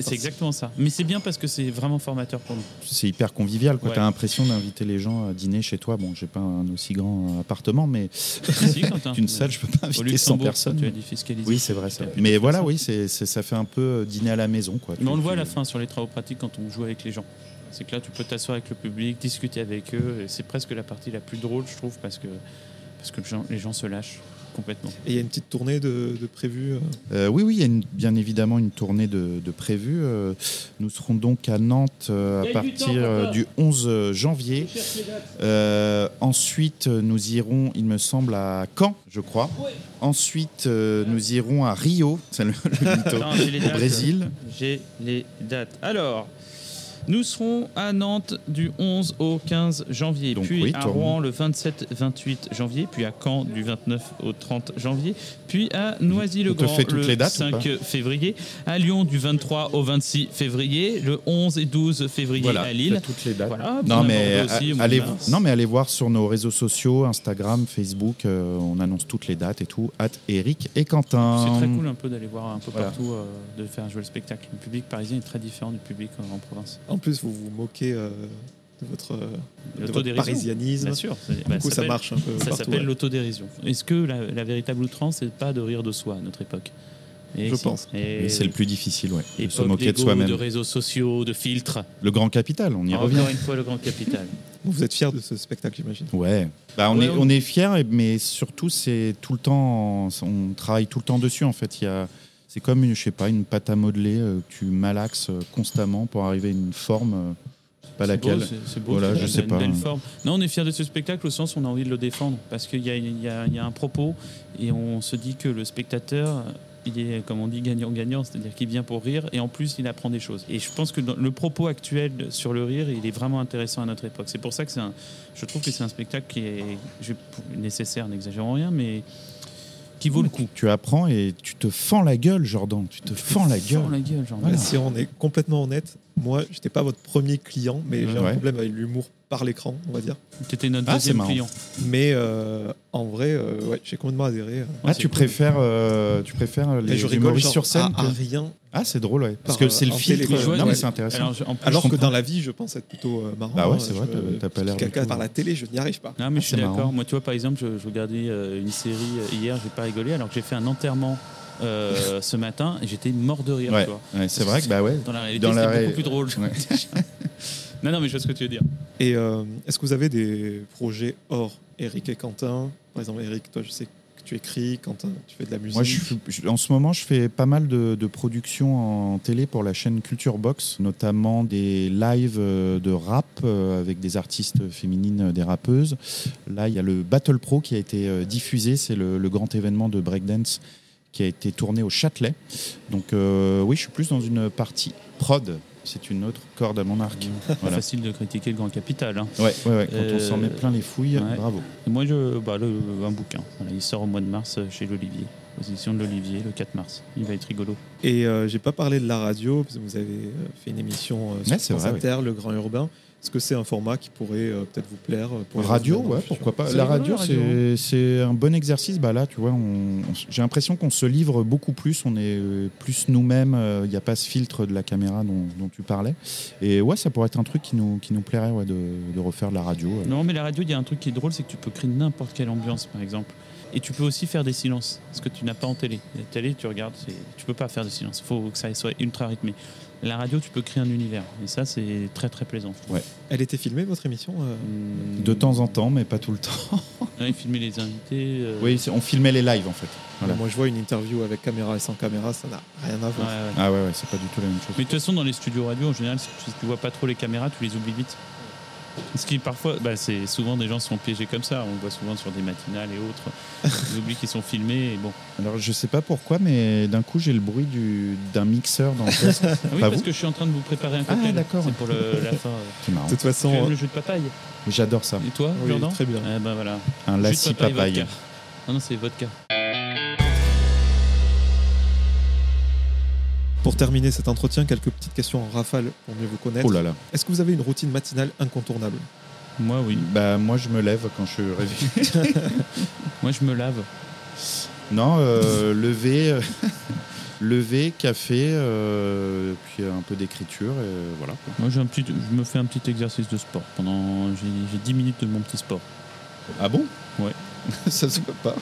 C'est exactement ça. Mais c'est bien parce que c'est vraiment formateur pour nous. C'est hyper convivial. quoi. Ouais. Tu as l'impression d'inviter les gens à dîner chez toi. Bon, j'ai pas un aussi grand appartement, mais Si, qu'une salle, je peux pas inviter 100 Luxembourg, personnes. Tu as défiscalisé. Oui, c'est vrai ça. Mais voilà, oui, c'est ça fait un peu euh, dîner à la maison. Quoi. Mais on le voit à la fin sur les travaux pratiques quand on joue avec les gens. C'est que là, tu peux t'asseoir avec le public, discuter avec eux. Et c'est presque la partie la plus drôle, je trouve, parce que, parce que les gens se lâchent complètement. Et il y a une petite tournée de, de prévue. euh, Euh, oui, oui, il y a une- bien évidemment une tournée de, de prévue. Euh, nous serons donc à Nantes à partir du 11 janvier. Euh, ensuite, nous irons, il me semble, à Caen, je crois. Ensuite, euh, nous irons à Rio, c'est le, mytho, au dates. Brésil. J'ai les dates. Alors, nous serons à Nantes du 11 au 15 janvier, Donc puis oui, à. Rouen le 27-28 janvier, puis à Caen du 29 au 30 janvier, puis à Noisy-le-Grand le les dates ou 5 février, à Lyon du 23 au 26 février, le 11 et 12 février Voilà, à Lille. toutes les dates. Voilà, Non on mais, aussi allez, mars. non mais allez voir sur nos réseaux sociaux, Instagram, Facebook, euh, on annonce toutes les dates et tout. At Eric et Quentin. C'est très cool un peu d'aller voir un peu Voilà. partout, euh, de faire jouer le spectacle. Le public parisien est très différent du public euh, en province. En plus, vous vous moquez euh, de votre, euh, de votre parisianisme. Bien sûr. Du bah, coup, ça marche un peu Ça s'appelle ouais. l'autodérision. Est-ce que la, la véritable outrance, c'est pas de rire de soi à notre époque? Et Je si. pense. Et, c'est le plus difficile, ouais. De se moquer de soi-même. de réseaux sociaux, de filtres. Le grand capital, on y Encore revient. une fois, le grand capital. Vous êtes fier de ce spectacle, j'imagine. Ouais. Bah, on, Ouais, est, on- on est fiers, mais surtout, c'est tout le temps, on travaille tout le temps dessus. En fait, il y a, c'est comme une, je sais pas, une pâte à modeler euh, que tu malaxes euh, constamment pour arriver à une forme, euh, pas laquelle. beau, c'est- C'est beau, Voilà, je sais pas. Non, on est fiers de ce spectacle au sens où on a envie de le défendre. Parce qu'il y a, y y un propos et on se dit que le spectateur, il est, comme on dit, gagnant-gagnant, c'est-à-dire qu'il vient pour rire et en plus, il apprend des choses. Et je pense que le propos actuel sur le rire, il est vraiment intéressant à notre époque. C'est pour ça que c'est un, je trouve que c'est un spectacle qui est je- nécessaire, n'exagérons rien, mais qui vaut le coup. Tu apprends et tu te fends la gueule, Jordan. Tu te fends la gueule. Fends la gueule, genre. Voilà. Si on est complètement honnête, moi, j'étais pas votre premier client, mais j'ai un problème avec l'humour par l'écran, on va dire. T'étais notre Ah, deuxième client. Mais euh, en vrai, euh, ouais, j'ai complètement adhéré. Ah, Ouais, c'est tu cool. préfères, euh, tu préfères les je rigole humoristes genre, sur scène à, rien. Ah, c'est drôle, ouais. Parce Par, que c'est le euh, filtre. télé. Non, mais c'est intéressant. Alors, je- en plus, Alors je que dans la vie, je pense être plutôt euh, marrant. Bah ouais, c'est vrai, t'as- pas l'air par la télé, je n'y arrive pas. Non, mais Ah, je suis c'est d'accord. marrant. Moi, tu vois, par exemple, je, je regardais euh, une série euh, hier, j'ai pas rigolé, alors que j'ai fait un enterrement euh, ce matin et j'étais mort de rire. Ouais, tu vois. ouais, c'est vrai que bah ouais. Dans la réalité, Dans la c'était ré- beaucoup plus drôle. Ouais. non, non, mais je vois ce que tu veux dire. Et euh, est-ce que vous avez des projets hors Eric et Quentin? Par exemple, Eric, toi, je sais que tu écris, Quentin, tu fais de la musique. Moi, je suis- je- en ce moment, je fais pas mal de, de productions en télé pour la chaîne Culture Box, notamment des lives euh, de rap euh, avec des artistes féminines, euh, des rappeuses. Là, il y a le Battle Pro qui a été diffusé, c'est le, le grand événement de breakdance qui a été tourné au Châtelet. Donc, euh, oui, je suis plus dans une partie prod. C'est une autre corde à mon arc. Voilà. Facile de critiquer le grand capital. hein. Ouais, ouais, ouais, quand on Euh, s'en met plein les fouilles, ouais. bravo. Et moi, je, bah, le, un bouquin. Voilà, il sort au mois de mars euh, chez l'Olivier. Aux éditions de l'Olivier, le 4 mars. Il va être rigolo. Et euh, j'ai pas parlé de la radio, parce que vous avez euh, fait une émission euh, sur France vrai, Inter, Le Grand Urbain. Est-ce que c'est un format qui pourrait euh, peut-être vous plaire euh, pour Radio, ouais, pourquoi pas. La radio, c'est un bon exercice. Bah là, tu vois, j'ai l'impression qu'on se livre beaucoup plus. On est euh, plus nous-mêmes. Il n'y a pas ce filtre de la caméra dont, dont tu parlais. Et ouais, ça pourrait être un truc qui nous, qui nous plairait ouais, de, de refaire de la radio. Non, mais la radio, il y a un truc qui est drôle, c'est que tu peux créer n'importe quelle ambiance, par exemple. Et tu peux aussi faire des silences, ce que tu n'as pas en télé. La télé, tu regardes, tu peux pas faire de silence. Il faut que ça soit ultra rythmé. La radio, tu peux créer un univers. Et ça, c'est très très plaisant. Elle était filmée, votre émission euh Hum, De temps en temps, mais pas tout le temps. ouais, filmer les invités. euh, oui, on filmait les lives en fait. Voilà. Moi, je vois une interview avec caméra et sans caméra, ça n'a rien à ouais, voir. ouais. Ah ouais, ouais, c'est pas du tout la même chose. Mais de toute façon, dans les studios radio, en général, si tu, si tu vois pas trop les caméras, tu les oublies vite. Ce qui parfois, bah, c'est souvent des gens sont piégés comme ça. On le voit souvent sur des matinales et autres. Ils oublient qu'ils sont filmés. Et bon. Alors je sais pas pourquoi, mais d'un coup j'ai le bruit du- d'un mixeur dans le casque. Ah oui, Pas parce vous que je suis en train de vous préparer un Ah, cocktail. d'accord. C'est pour le- la fin. C'est marrant. De toute Tu façon, aimes euh, le jus de papaye J'adore ça. Et toi, oui, Jordan? très bien. Eh ben voilà. Un lassi papaye. vodka. Non, non, c'est vodka. Pour terminer cet entretien, quelques petites questions en rafale pour mieux vous connaître. Oh là là. Est-ce que vous avez une routine matinale incontournable? Moi, oui. Bah moi je me lève quand je suis réveillé. Moi, je me lave. Non, euh, lever, euh, lever, café, euh, puis un peu d'écriture, et voilà. Moi, j'ai un petit, je me fais un petit exercice de sport. Pendant, j'ai j'ai 10 minutes de mon petit sport. Ah bon? Ouais. Ça se voit pas.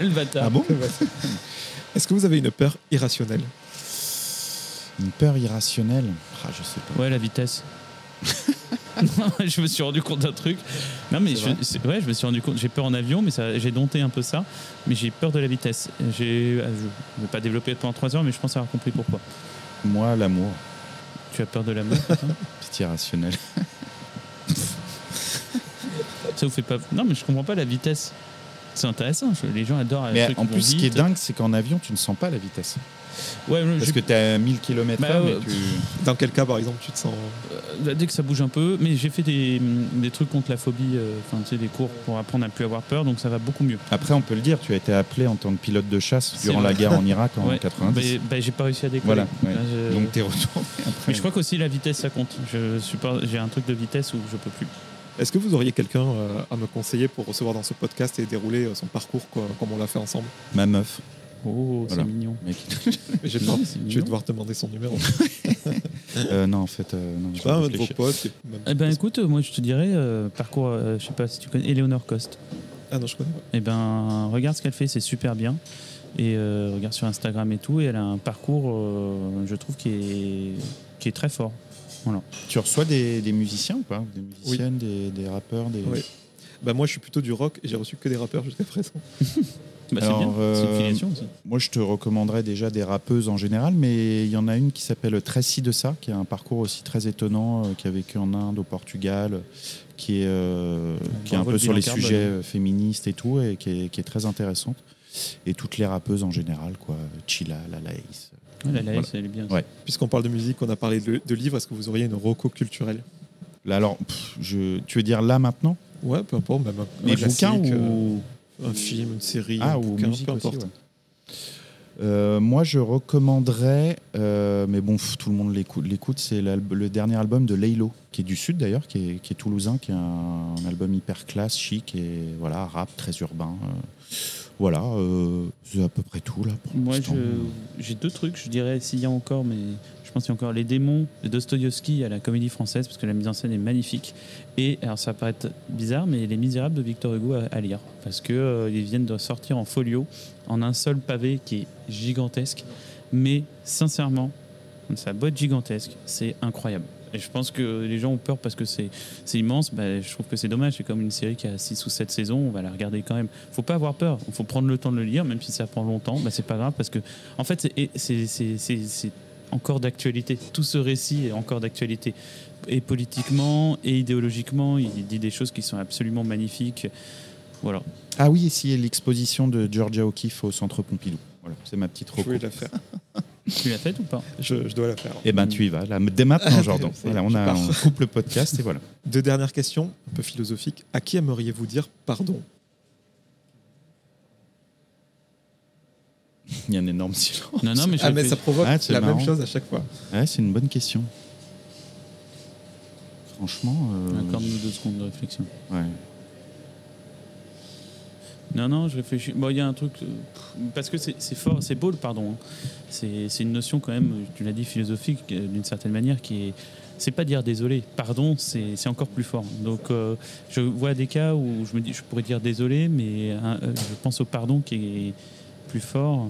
le bâtard. Ah bon? Est-ce que vous avez une peur irrationnelle? Une peur irrationnelle Ah, je sais pas. Ouais, la vitesse. je me suis rendu compte d'un truc. Non, mais je, ouais, je me suis rendu compte. J'ai peur en avion, mais j'ai dompté un peu ça. Mais j'ai peur de la vitesse. J'ai, ah, je ne vais pas développer pendant 3 heures, mais je pense avoir compris pourquoi. Moi, l'amour, Tu as peur de l'amour putain petit irrationnel. Ça vous fait pas. Non, mais je comprends pas la vitesse. C'est intéressant. Les gens adorent. Mais en plus, ce qui est dingue, c'est qu'en avion, tu ne sens pas la vitesse. Ouais, Parce je- que tu es à 1000 km/h, Bah, mais ouais. tu. Dans quel cas, par exemple, tu te sens. euh, dès que ça bouge un peu, mais j'ai fait des, des trucs contre la phobie, euh, enfin, tu sais, des cours pour apprendre à plus avoir peur, donc ça va beaucoup mieux. Après, on peut le dire, tu as été appelé en tant que pilote de chasse durant la guerre en Irak en Ouais. 90. Bah, bah, j'ai pas réussi à décoller. Voilà. ouais. Là, je- Donc, t'es retourné après. Mais je crois qu'aussi la vitesse ça compte. Je suis pas, j'ai un truc de vitesse où je peux plus. Est-ce que vous auriez quelqu'un euh, à me conseiller pour recevoir dans ce podcast et dérouler euh, son parcours quoi, comme on l'a fait ensemble? Ma meuf, Oh, Voilà. c'est mignon. mec. J'ai peur. Je vais devoir te demander son numéro. Euh, non, en fait, euh, non, Je sais pas, un de vos potes. Eh ben écoute, moi je te dirais euh, parcours, euh, je sais pas si tu connais Eleanor Cost. Ah non, je connais pas. Eh ben regarde ce qu'elle fait, c'est super bien. Et euh, regarde sur Instagram et tout, et elle a un parcours, euh, je trouve, qui est, qui est très fort. Tu reçois des, des musiciens ou pas? Des musiciennes, des, des rappeurs des... Oui. Bah, moi, je suis plutôt du rock et j'ai reçu que des rappeurs jusqu'à présent. Bah, c'est Alors, bien, c'est une euh, filiation aussi. Moi, je te recommanderais déjà des rappeuses en général, mais il y en a une qui s'appelle Tracy de ça, qui a un parcours aussi très étonnant, euh, qui a vécu en Inde, au Portugal, qui est, euh, qui est un peu sur les carbone. sujets euh, féministes et tout, et qui est, qui est très intéressante. Et toutes les rappeuses en général, quoi. Chila, La Laïs. Ouais, la voilà. laïs, elle est bien. Ouais. Puisqu'on parle de musique, on a parlé de, de livres. Est-ce que vous auriez une roco culturelle? Là, alors, pff, je, tu veux dire là maintenant? Ouais, peu importe. Même un, Les un bouquins euh, ou un film, une série, ah un ou bouquin, musique peu aussi, importe. ouais. Euh, moi, je recommanderais, euh, mais bon, pff, tout le monde l'écoute, l'écoute, c'est le dernier album de Laylo, qui est du sud d'ailleurs, qui est, qui est toulousain, qui est un, un album hyper classe, chic et voilà, rap très urbain. euh, voilà, euh, c'est à peu près tout là. Pour Moi, j'ai deux trucs, je dirais, s'il y a encore, mais je pense qu'il y a encore Les Démons de Dostoïevski à la comédie française, parce que la mise en scène est magnifique. Et, alors ça paraît bizarre, mais Les Misérables de Victor Hugo à, à lire, parce qu'ils ils viennent de sortir en folio, en un seul pavé qui est gigantesque. Mais sincèrement, sa boîte gigantesque, c'est incroyable. Et je pense que les gens ont peur parce que c'est immense. Bah, je trouve que c'est dommage. C'est comme une série qui a 6 ou 7 saisons. On va la regarder quand même. faut pas avoir peur. Il faut prendre le temps de le lire, même si ça prend longtemps. Bah, c'est pas grave parce que, en fait, c'est- encore d'actualité. Tout ce récit est encore d'actualité. Et politiquement et idéologiquement, il dit des choses qui sont absolument magnifiques. Voilà. Ah oui, ici l'exposition de Georgia O'Keeffe au Centre Pompidou. Voilà, c'est ma petite Je reco. voulais la faire. Tu l'as fait ou pas Je, je dois la faire. Eh ben, tu y vas, là, dès maintenant, Jordan. Voilà, on, a, on coupe le podcast et voilà. Deux dernières questions, un peu philosophiques. À qui aimeriez-vous dire pardon? Il y a un énorme silence. Non, non, mais je Ah, mais ça provoque Ah, c'est la marrant. même chose à chaque fois. Ouais, c'est une bonne question. Franchement. euh, Accorde-nous deux secondes de réflexion. ouais. Non, non, je réfléchis. Bon, il y a un truc. euh, Parce que c'est fort, c'est beau le pardon. hein. C'est une notion, quand même, tu l'as dit, philosophique, euh, d'une certaine manière, qui est. C'est pas dire désolé. Pardon, c'est encore plus fort. Donc, euh, je vois des cas où je me dis, je pourrais dire désolé, mais hein, je pense au pardon qui est plus fort.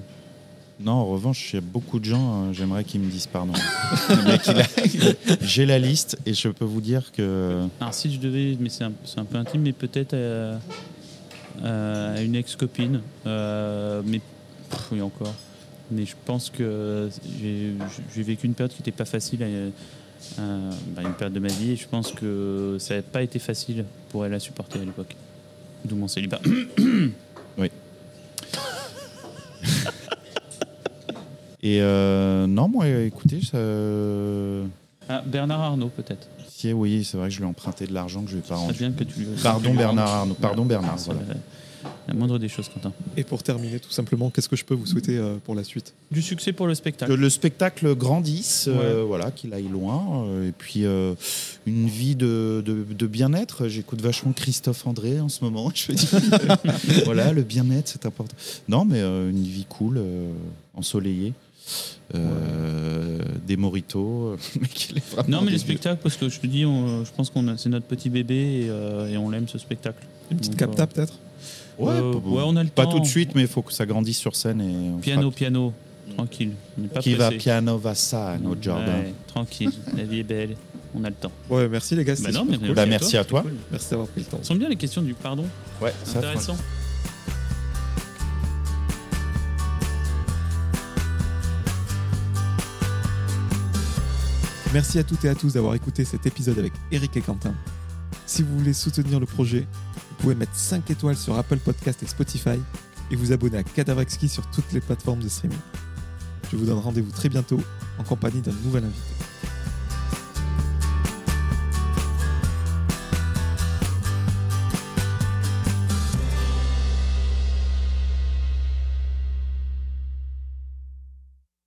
Non, en revanche, il y a beaucoup de gens, euh, j'aimerais qu'ils me disent pardon. J'ai la liste et je peux vous dire que. Alors, si je devais, mais c'est un, un peu intime, mais peut-être euh, à une ex-copine. Euh, mais pff, oui, encore. Mais je pense que j'ai vécu une période qui n'était pas facile, euh, euh, bah, une période de ma vie, et je pense que ça n'a pas été facile pour elle à supporter à l'époque. D'où mon célibat. Et euh, non, moi, écoutez, ça. Ah, Bernard Arnault, peut-être. Oui, c'est vrai que je lui ai emprunté de l'argent que je vais pas C'est rendre. bien que tu lui- Pardon lui Bernard. Arnault. Pardon Bernard, voilà. la, moindre des choses, Quentin. Et pour terminer, tout simplement, qu'est-ce que je peux vous souhaiter euh, pour la suite? Du succès pour le spectacle. Que le spectacle grandisse, euh, voilà, qu'il aille loin. euh, et puis, euh, une vie de, de- de bien-être. J'écoute vachement Christophe André en ce moment. Je me dis, voilà, le bien-être, c'est important. Non, mais euh, une vie cool, euh, ensoleillée. Euh, Des moritos. Le Non, mais les dégueu. spectacles, parce que je te dis, on- je pense qu'on a- c'est notre petit bébé et, euh, et on l'aime ce spectacle. Une petite Donc, capta euh, peut-être Ouais, Euh, pas- ouais, on a le Pas temps. tout de suite, mais il faut que ça grandisse sur scène. Et on Piano, piano, tranquille. Pas Qui va piano va sano, Jordan. Ouais, tranquille, la vie est belle. on a le temps. Ouais, merci les gars. Bah non, super mais cool. Bah, merci à toi. cool. Merci d'avoir pris le temps. Ce sont bien les questions du pardon. Ouais, C'est intéressant. Merci à toutes et à tous d'avoir écouté cet épisode avec Eric et Quentin. Si vous voulez soutenir le projet, vous pouvez mettre 5 étoiles sur Apple Podcast et Spotify et vous abonner à Cadavre Exquis sur toutes les plateformes de streaming. Je vous donne rendez-vous très bientôt en compagnie d'un nouvel invité.